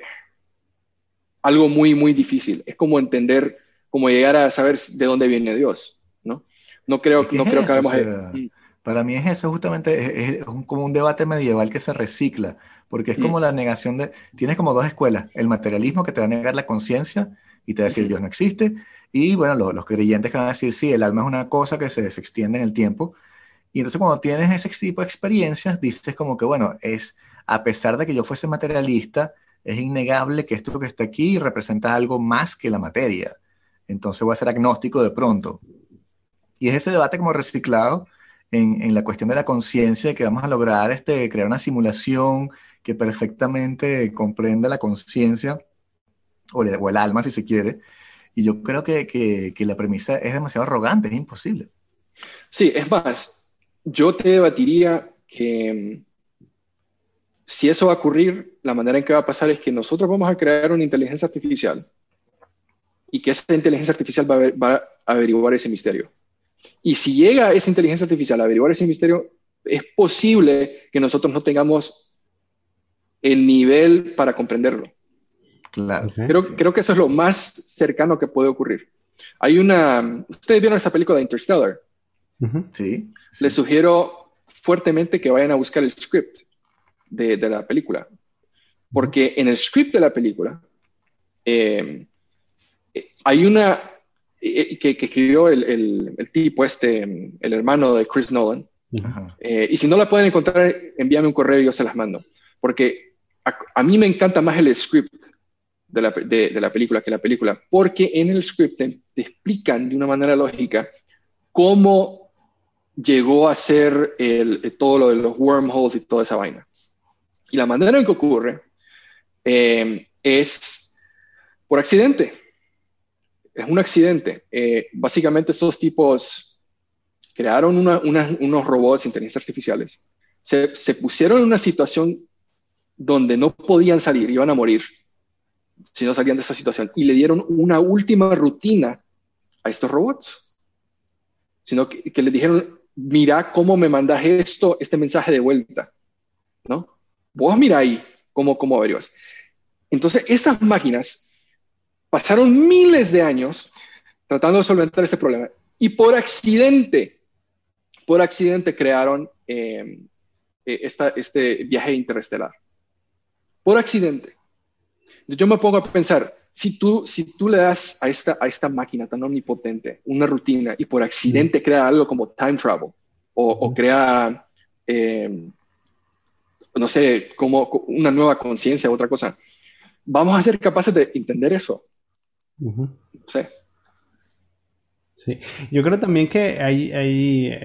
algo muy, muy difícil. Es como entender, como llegar a saber de dónde viene Dios, ¿no? No creo, no creo que hagamos... Para mí es eso justamente, es, como un debate medieval que se recicla, porque es como mm. la negación de, tienes como dos escuelas, el materialismo que te va a negar la conciencia y te va a decir Dios no existe, y bueno, los creyentes que van a decir sí, el alma es una cosa que se, se extiende en el tiempo, y entonces cuando tienes ese tipo de experiencias, dices como que bueno, es, a pesar de que yo fuese materialista, es innegable que esto que está aquí representa algo más que la materia. Entonces voy a ser agnóstico de pronto. Y es ese debate como reciclado en, la cuestión de la conciencia, que vamos a lograr este, crear una simulación que perfectamente comprenda la conciencia o, el alma, si se quiere. Y yo creo que, que, la premisa es demasiado arrogante, es imposible. Sí, es más, yo te debatiría que mm, si eso va a ocurrir, la manera en que va a pasar es que nosotros vamos a crear una inteligencia artificial y que esa inteligencia artificial va a, va a averiguar ese misterio. Y si llega esa inteligencia artificial a averiguar ese misterio, es posible que nosotros no tengamos el nivel para comprenderlo. Claro. Creo, creo que eso es lo más cercano que puede ocurrir. Hay una... Ustedes vieron esa película de Interstellar. sí, Les sugiero fuertemente que vayan a buscar el script de, de la película. Porque en el script de la película eh, hay una que, escribió el, el, tipo este, el hermano de Chris Nolan. Eh, y si no la pueden encontrar, envíame un correo y yo se las mando. Porque a, mí me encanta más el script de la, de, de la, película que la película, porque en el script te, explican de una manera lógica cómo llegó a ser el, todo lo de los wormholes y toda esa vaina. Y la manera en que ocurre eh, es por accidente es un accidente. Eh, básicamente esos tipos crearon unos robots, inteligencia artificiales, se, pusieron en una situación donde no podían salir, iban a morir si no salían de esa situación, y le dieron una última rutina a estos robots, sino que, que les dijeron, mira cómo me mandas esto, este mensaje de vuelta, ¿no? Vos mira ahí cómo, cómo averiguas. Entonces, esas máquinas Pasaron miles de años tratando de solventar ese problema y por accidente, por accidente crearon eh, eh, este viaje interestelar. Por accidente. Yo me pongo a pensar, si tú, si tú le das a esta, a esta máquina tan omnipotente una rutina y por accidente crea algo como time travel o, crea, eh, no sé, como una nueva conciencia, otra cosa, vamos a ser capaces de entender eso. Sí. Sí, yo creo también que hay, hay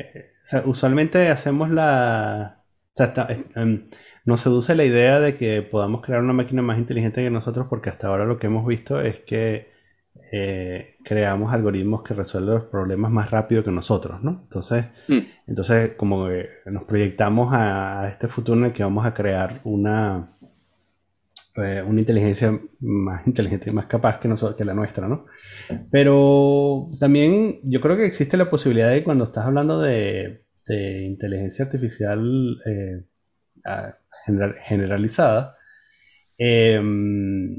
usualmente hacemos la, o sea, em, nos seduce la idea de que podamos crear una máquina más inteligente que nosotros porque hasta ahora lo que hemos visto es que eh, creamos algoritmos que resuelven los problemas más rápido que nosotros, ¿no? Entonces, mm. entonces como nos proyectamos a, este futuro en el que vamos a crear una, eh, una inteligencia más [LAUGHS] inteligente y más capaz que, nosotros, que la nuestra, ¿no? Pero también yo creo que existe la posibilidad de cuando estás hablando de, inteligencia artificial eh, generalizada, em,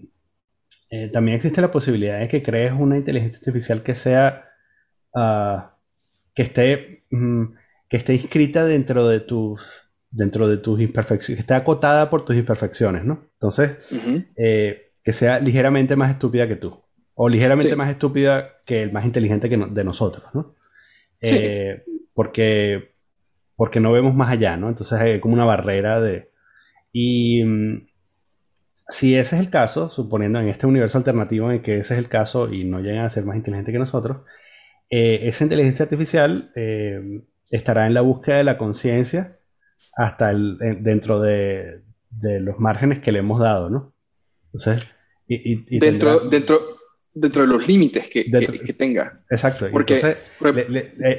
eh, también existe la posibilidad de que crees una inteligencia artificial que sea, ah, que esté, mm, que esté inscrita dentro de tus dentro de tus imperfecciones, que esté acotada por tus imperfecciones, ¿no? Entonces, eh, que sea ligeramente más estúpida que tú, o ligeramente más estúpida que el más inteligente que de nosotros, ¿no? Eh, porque, porque no vemos más allá, ¿no? Entonces hay como una barrera de... Y mm, si ese es el caso, suponiendo en este universo alternativo en que ese es el caso y no llegan a ser más inteligentes que nosotros, eh, esa inteligencia artificial estará en la búsqueda de la conciencia hasta el, dentro de, los márgenes que le hemos dado, ¿no? Entonces, y, dentro, dentro, dentro de los límites que, que, tenga. Exacto. Porque, entonces,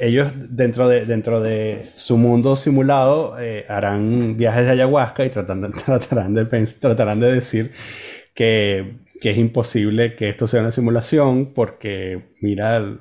ellos dentro de, dentro de su mundo simulado eh, harán viajes de ayahuasca y tratarán, [LAUGHS] tratarán, de, tratarán de decir que, que, es imposible que esto sea una simulación porque mira,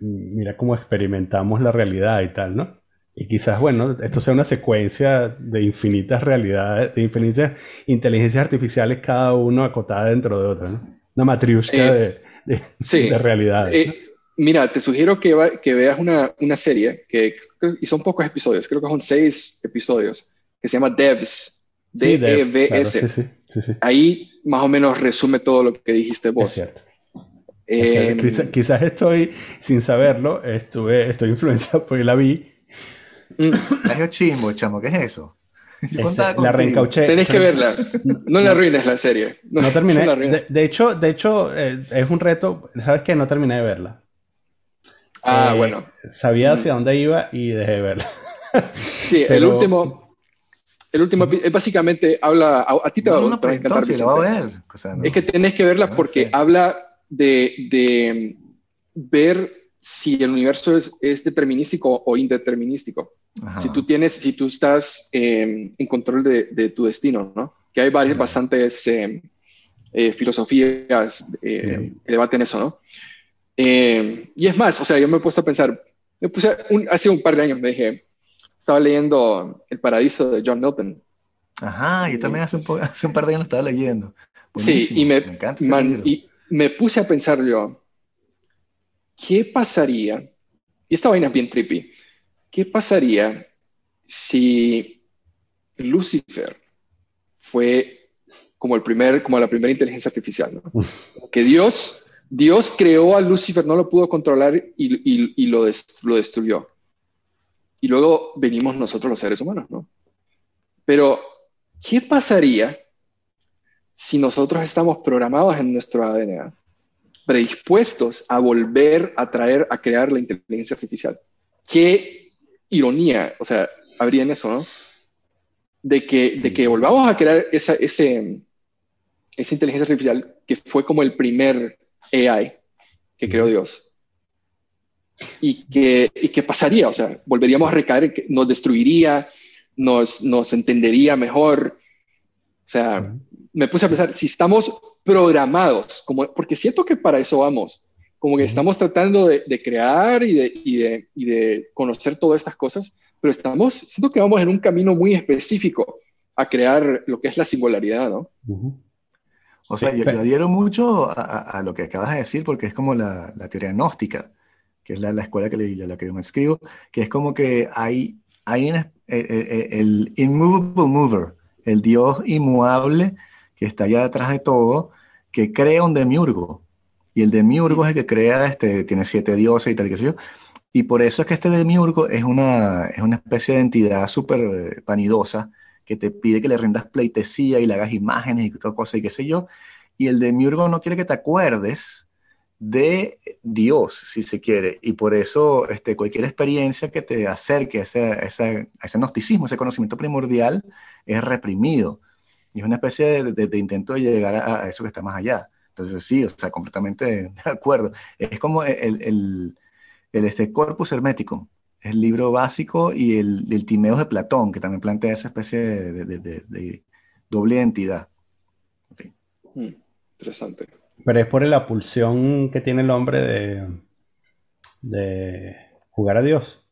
mira cómo experimentamos la realidad y tal, ¿no? Y quizás, bueno, esto sea una secuencia de infinitas realidades, de infinitas inteligencias artificiales, cada uno acotada dentro de otra, ¿no? Una matriusca eh, de, de, realidades. Eh, mira, te sugiero que, que veas una, una, serie que y son pocos episodios, creo que son seis episodios, que se llama Devs, D-E-V-S. Sí, sí, sí, Ahí más o menos resume todo lo que dijiste vos. Es cierto. Eh, quizás, estoy, sin saberlo, estuve, estoy influenciado [LAUGHS] porque la vi. Mm. Es chismo, chamo, ¿qué es eso? [LAUGHS] Este, la reencauché. Tenés que verla. No la arruines la serie. No, terminé. de, hecho, de hecho eh, es un reto. ¿Sabes qué? No terminé de verla. Ah, eh, bueno. Sabía hacia dónde iba y dejé de verla. [LAUGHS] sí, el último. El último básicamente habla. A, ti te va, a encantar. ver. es que tenés que verla porque habla de, de ver si el universo es, es determinístico o indeterminístico. Si tú tienes, si tú estás em, en control de, de, tu destino, ¿no? Que hay varias, bastantes em, eh, filosofías eh, que debaten eso, ¿no? Em, y es más, o sea, yo me he puesto a pensar, me puse hace un par de años, me dije, estaba leyendo El Paraíso de John Milton. Ajá, yo también hace un, [LAUGHS] hace un par de años lo estaba leyendo. sí, y me, y me puse a pensar yo, ¿qué pasaría? Y esta vaina es bien trippy. ¿Qué pasaría si Lucifer fue como, el primer, como la primera inteligencia artificial? Que Dios, Dios creó a Lucifer, no lo pudo controlar y, lo, lo destruyó. Y luego venimos nosotros los seres humanos, ¿no? Pero, ¿qué pasaría si nosotros estamos programados en nuestro ADN, predispuestos a volver a traer, a crear la inteligencia artificial? ¿Qué ironía, o sea, habría en eso, ¿no? De que, de que volvamos a crear esa, ese, esa inteligencia artificial que fue como el primer AI que creó Dios. Y que, y que pasaría, o sea, volveríamos a recaer, que nos destruiría, nos, nos entendería mejor. O sea, me puse a pensar, si estamos programados, como, porque siento que para eso vamos, como que estamos tratando de, crear y de, y, de, y de, conocer todas estas cosas, pero estamos, siento que vamos en un camino muy específico a crear lo que es la singularidad, ¿no? O sea, yo, adhiero mucho a, lo que acabas de decir porque es como la, la teoría gnóstica, que es la, la escuela que le, la que yo me escribo, que es como que hay, hay el, el, el immovable mover, el Dios inmutable que está allá detrás de todo, que crea un demiurgo. Y el demiurgo es el que crea, este, tiene siete dioses y tal, que sé yo. Y por eso es que este demiurgo es una, es una especie de entidad súper eh, vanidosa que te pide que le rindas pleitesía y le hagas imágenes y toda cosa y qué sé yo. Y el demiurgo no quiere que te acuerdes de Dios, si se quiere. Y por eso este, cualquier experiencia que te acerque a ese, ese, ese gnosticismo, ese conocimiento primordial, es reprimido. Y es una especie de, de, intento de llegar a, a, eso que está más allá. Entonces, sí, o sea, completamente de acuerdo. Es como el, el, el este Corpus Hermeticum, el libro básico, y el, el Timeos de Platón, que también plantea esa especie de, de, de doble identidad. En fin. Hmm, interesante. Pero es por la pulsión que tiene el hombre de, de jugar a Dios,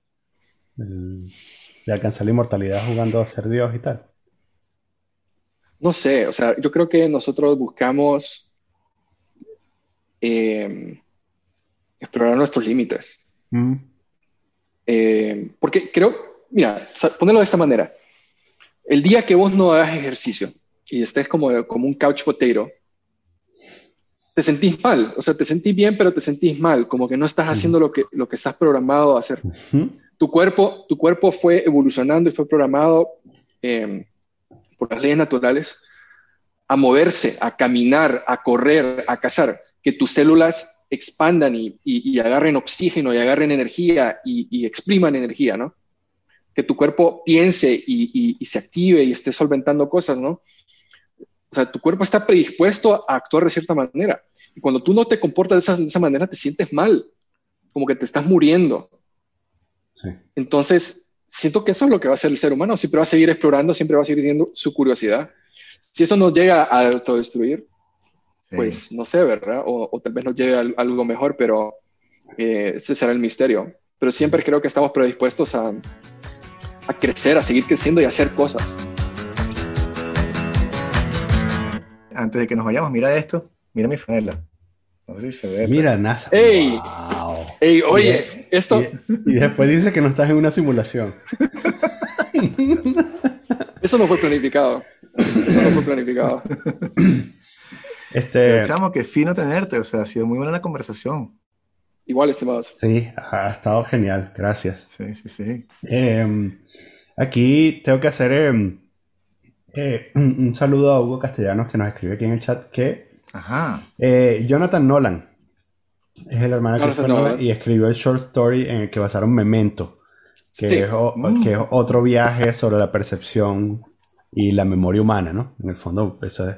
de alcanzar la inmortalidad jugando a ser Dios y tal. No sé, o sea, yo creo que nosotros buscamos eh, explorar nuestros límites. Mm. Eh, porque creo, mira, ponerlo de esta manera. El día que vos no hagas ejercicio y estés como, como un couch potato, te sentís mal, o sea, te sentís bien, pero te sentís mal, como que no estás haciendo lo que, lo que estás programado a hacer. tu, cuerpo, tu cuerpo fue evolucionando y fue programado eh, por las leyes naturales a moverse, a caminar, a correr, a cazar que tus células expandan y, agarren oxígeno y agarren energía y, expriman energía, ¿no? Que tu cuerpo piense y, se active y esté solventando cosas, ¿no? O sea, tu cuerpo está predispuesto a actuar de cierta manera. Y cuando tú no te comportas de esa, manera, te sientes mal, como que te estás muriendo. Sí. Entonces, siento que eso es lo que va a hacer el ser humano. Siempre va a seguir explorando, siempre va a seguir teniendo su curiosidad. Si eso nos llega a autodestruir, pues no sé, ¿verdad? O, tal vez nos lleve a, algo mejor, pero eh, ese será el misterio. Pero siempre creo que estamos predispuestos a, a crecer, a seguir creciendo y a hacer cosas. Antes de que nos vayamos, mira esto. Mira mi franela. No sé si se ve. Mira, NASA. ¡Ey! Wow. Ey, oye, Y- esto, Y, y después dice que no estás en una simulación. [LAUGHS] eso no fue planificado. Eso no fue planificado. [LAUGHS] Este, Pero, chamo, qué fino tenerte. O sea, ha sido muy buena la conversación. Igual, estimados. sí, ha estado genial. Gracias. Sí, sí, sí. Eh, aquí tengo que hacer eh, eh, un, un saludo a Hugo Castellanos que nos escribe aquí en el chat que Ajá. eh, Jonathan Nolan es el hermano de Christopher Nolan Nolan. y escribió el short story en el que basaron Memento, que, Sí. es, o- Mm. que es otro viaje sobre la percepción y la memoria humana, ¿no? En el fondo, eso es.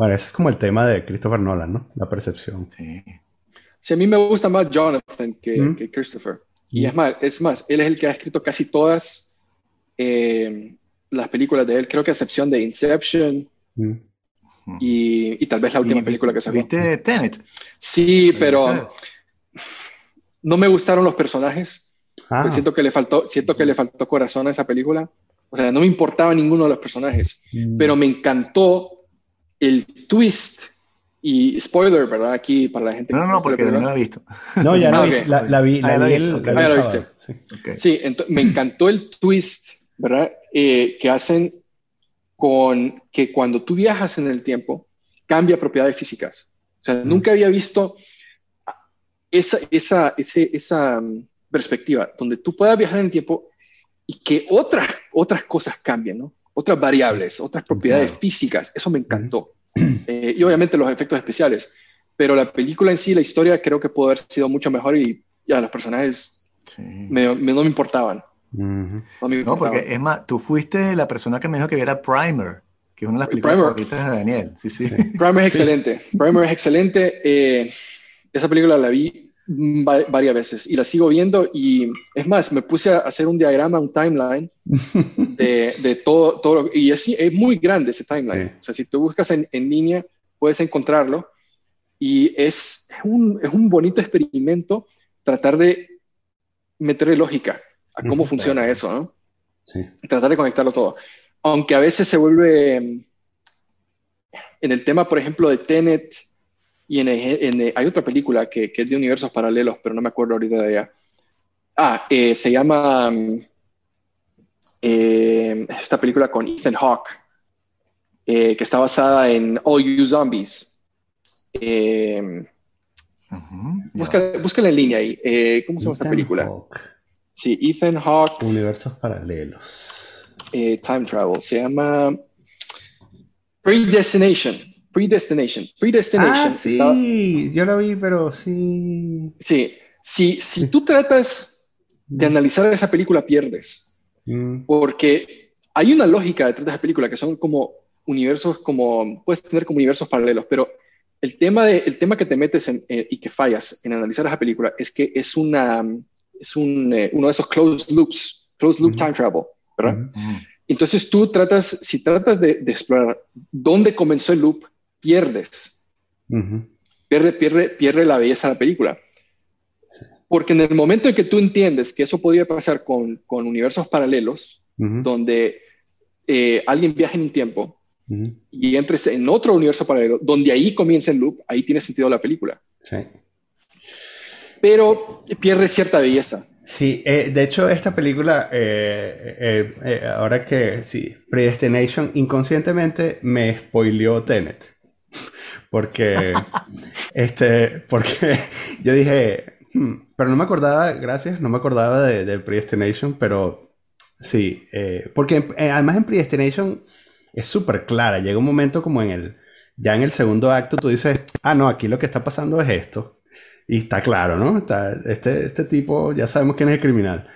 Bueno, ese es como el tema de Christopher Nolan, ¿no? La percepción. Sí. Sí, a mí me gusta más Jonathan que, Mm. que Christopher. Y Mm. es más, es más, él es el que ha escrito casi todas eh, las películas de él, creo que a excepción de Inception Mm. y, y tal vez la última película que sacó. ¿Viste Tenet? Sí, pero no me gustaron los personajes. Ah, Siento que le faltó, siento que le faltó corazón a esa película. O sea, no me importaba ninguno de los personajes, mm. pero me encantó el twist y spoiler, ¿verdad? Aquí para la gente No, no, no, porque no la he visto. No, ya la, Ah, la, la vi, la Ah, la vi viste, el, ok. la vi Ah, viste. sí. Me encantó el twist, ¿verdad? Eh, que hacen con que cuando tú viajas en el tiempo, cambia propiedades físicas. O sea, nunca había visto esa, esa, ese- esa mm, perspectiva, donde tú puedas viajar en el tiempo y que otras, otras cosas cambien, ¿no? Otras variables, otras propiedades Claro. físicas. Eso me encantó. [CLEARS THROAT] Eh, y obviamente los efectos especiales. Pero la película en sí, la historia, creo que pudo haber sido mucho mejor y ya los personajes Sí. me- me- no me importaban. Ujú. No, me No, porque es más, tú fuiste la persona que me dijo que viera Primer, que es una de las películas Primer. favoritas de Daniel. Sí, sí. Primer es [LAUGHS] excelente. Primer es excelente. Eh, esa película la vi va- varias veces y la sigo viendo. Y es más, me puse a hacer un diagrama, un timeline [LAUGHS] de, de todo, todo. y es, es muy grande ese timeline. Sí. O sea, si tú buscas en, en línea, puedes encontrarlo. Y es un, es un bonito experimento tratar de meterle lógica a cómo funciona eso, ¿no? Sí. tratar de conectarlo todo. Aunque a veces se vuelve mm, en el tema, por ejemplo, de Tenet y en, hay otra película que, que es de universos paralelos, pero no me acuerdo ahorita de ella. Ah, eh, se llama mm, eh, esta película con Ethan Hawke, eh, que está basada en All You Zombies. Eh, ya. busca- búscala en línea ahí. ¿Cómo se llama esta película? Hawke, Sí, Ethan Hawke. Universos paralelos. time travel. Se llama Predestination. Predestination. Predestination. Ah, sí, está- yo lo vi, pero sí. sí. Si, si tú tratas de analizar esa película, pierdes. Mm, Porque hay una lógica detrás de esa película que son como universos, como puedes tener como universos paralelos, pero el tema, de, el tema que te metes en, eh, y que fallas en analizar esa película es que es, una, es un, eh, uno de esos closed loops, closed loop Ujú. time travel, ¿verdad? ujú. Ujú. Entonces tú tratas, si tratas de, de explorar dónde comenzó el loop, pierdes. Pierde, pierde, pierde la belleza de la película. Sí. Porque en el momento en que tú entiendes que eso podría pasar con, con universos paralelos, donde eh, alguien viaja en un tiempo y entres en otro universo paralelo, donde ahí comienza el loop, ahí tiene sentido la película. Sí. Pero pierde cierta belleza. Sí, eh, de hecho esta película, eh, ahora que sí, Predestination inconscientemente me spoileó Tenet. Porque, este, porque [LAUGHS] yo dije, "Hmm", pero no me acordaba, gracias, no me acordaba de, de Predestination, pero sí, eh, porque eh, además en Predestination es súper clara, llega un momento como en el, ya en el segundo acto tú dices, ah, no, aquí lo que está pasando es esto. Y está claro, ¿no? Está, este, este tipo, ya sabemos quién es el criminal.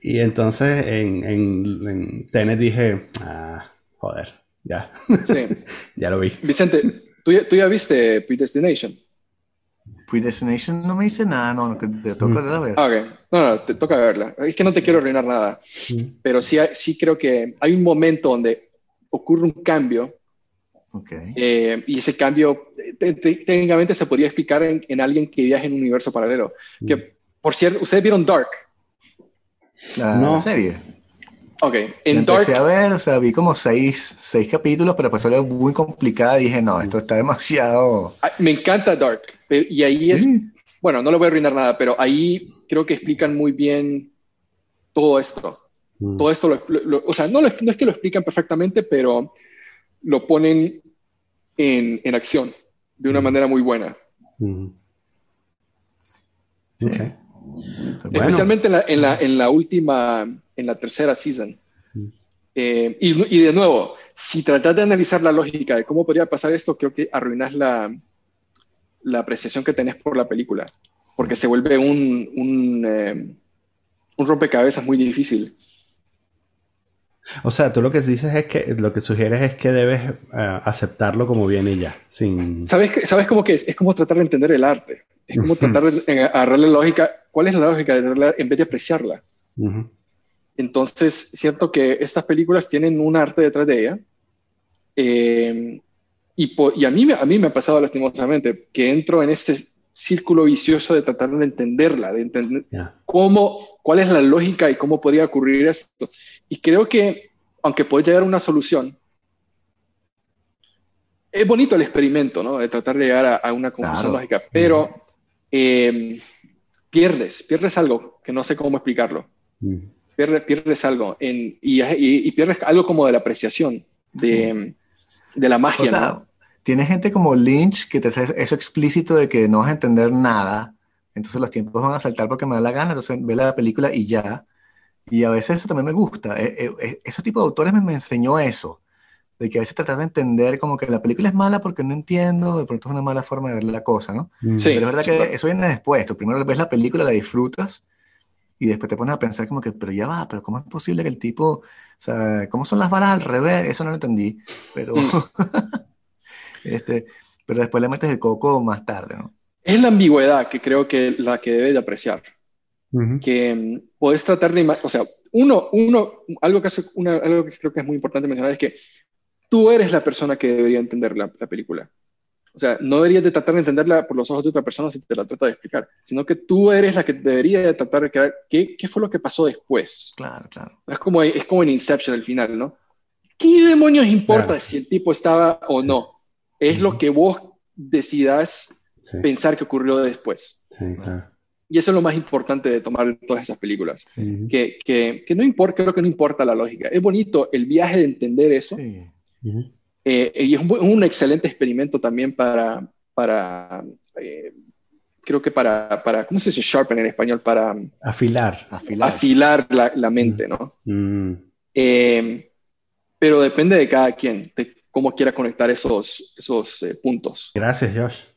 Y entonces en, en, en Tenet dije, ah, joder, ya, Sí. [LAUGHS] ya lo vi. Vicente, ¿tú ya, tú ya viste Predestination? Predestination no me dice nada, no, no, que te toca Mm. la ver. Ah, ok. No, no, te toca verla. Es que no te quiero arruinar nada. pero sí, sí creo que hay un momento donde ocurre un cambio Ok. eh, y ese cambio te- te- técnicamente se podría explicar en, en alguien que viaja en un universo paralelo. Que, por cierto, ¿ustedes vieron Dark? La No. serie. Ok, en Dark, empecé a ver, o sea, vi como seis, seis capítulos, pero después era muy complicada y dije, no, esto está demasiado... ah, me encanta Dark, y ahí es, Sí. bueno, no le voy a arruinar nada, pero ahí creo que explican muy bien todo esto. Mm. Todo esto, lo, o sea, no, no, es que lo explican perfectamente, pero lo ponen en, en acción de una mm. manera muy buena. Mm. Especialmente en la, en, la, en la, última, en la tercera season. Eh, y, y, de nuevo, si tratas de analizar la lógica de cómo podría pasar esto, creo que arruinas la, la apreciación que tenés por la película, porque se vuelve un, un, eh, un rompecabezas muy difícil. O sea, tú lo que dices es que lo que sugieres es que debes eh, aceptarlo como viene ya, sin... ¿Sabes, ¿Sabes cómo que es? Es como tratar de entender el arte. Es como tratar de agarrarle lógica. ¿Cuál es la lógica de en vez de apreciarla? Entonces, cierto que estas películas tienen un arte detrás de ella. Eh, y, y, a, mí, a mí me ha pasado lastimosamente que entro en este círculo vicioso de tratar de entenderla, de entender cómo, cuál es la lógica y cómo podría ocurrir esto. Y creo que, aunque puede llegar a una solución, es bonito el experimento, ¿no? De tratar de llegar a, una conclusión lógica, pero em, pierdes, pierdes algo que no sé cómo explicarlo. Mm. Pierdes, pierdes algo en, y, pierdes algo como de la apreciación, de, de la magia. O sea, tiene gente como Lynch que te hace eso explícito de que no vas a entender nada, entonces los tiempos van a saltar porque me da la gana, entonces ve la película y ya. Y a veces eso también me gusta. E, e, ese tipo de autores me, enseñó eso, de que a veces tratar de entender como que la película es mala porque no entiendo, de pronto es una mala forma de ver la cosa, ¿no? Mm. Sí, pero es verdad que eso viene después. Tú primero ves la película, la disfrutas y después te pones a pensar como que, pero ya va, pero ¿cómo es posible que el tipo, o sea, ¿cómo son las balas al revés? Eso no lo entendí, pero, mm. [LAUGHS] este, pero después le metes el coco más tarde, ¿no? Es la ambigüedad que creo que la que debes de apreciar que mm, puedes tratar de, o sea, uno, uno algo, que hace una, algo que creo que es muy importante mencionar es que tú eres la persona que debería entender la, película. O sea, no deberías de tratar de entenderla por los ojos de otra persona si te la trata de explicar, sino que tú eres la que debería de tratar de crear qué, qué fue lo que pasó después. Claro, claro. Es como, es como en Inception al final, ¿no? ¿Qué demonios importa si el tipo estaba o no? Es lo que vos decidas pensar que ocurrió después. Sí, claro. Y eso es lo más importante de tomar todas esas películas. Que, que, que, no importa, creo que no importa la lógica. Es bonito el viaje de entender eso. Eh, y es un, excelente experimento también para, para eh, creo que para, para, ¿cómo se dice sharpen en español? Para afilar. Afilar, la, la, mente, ¿no? Mm. Eh, pero depende de cada quien, de cómo quiera conectar esos, esos puntos. Gracias, Josh.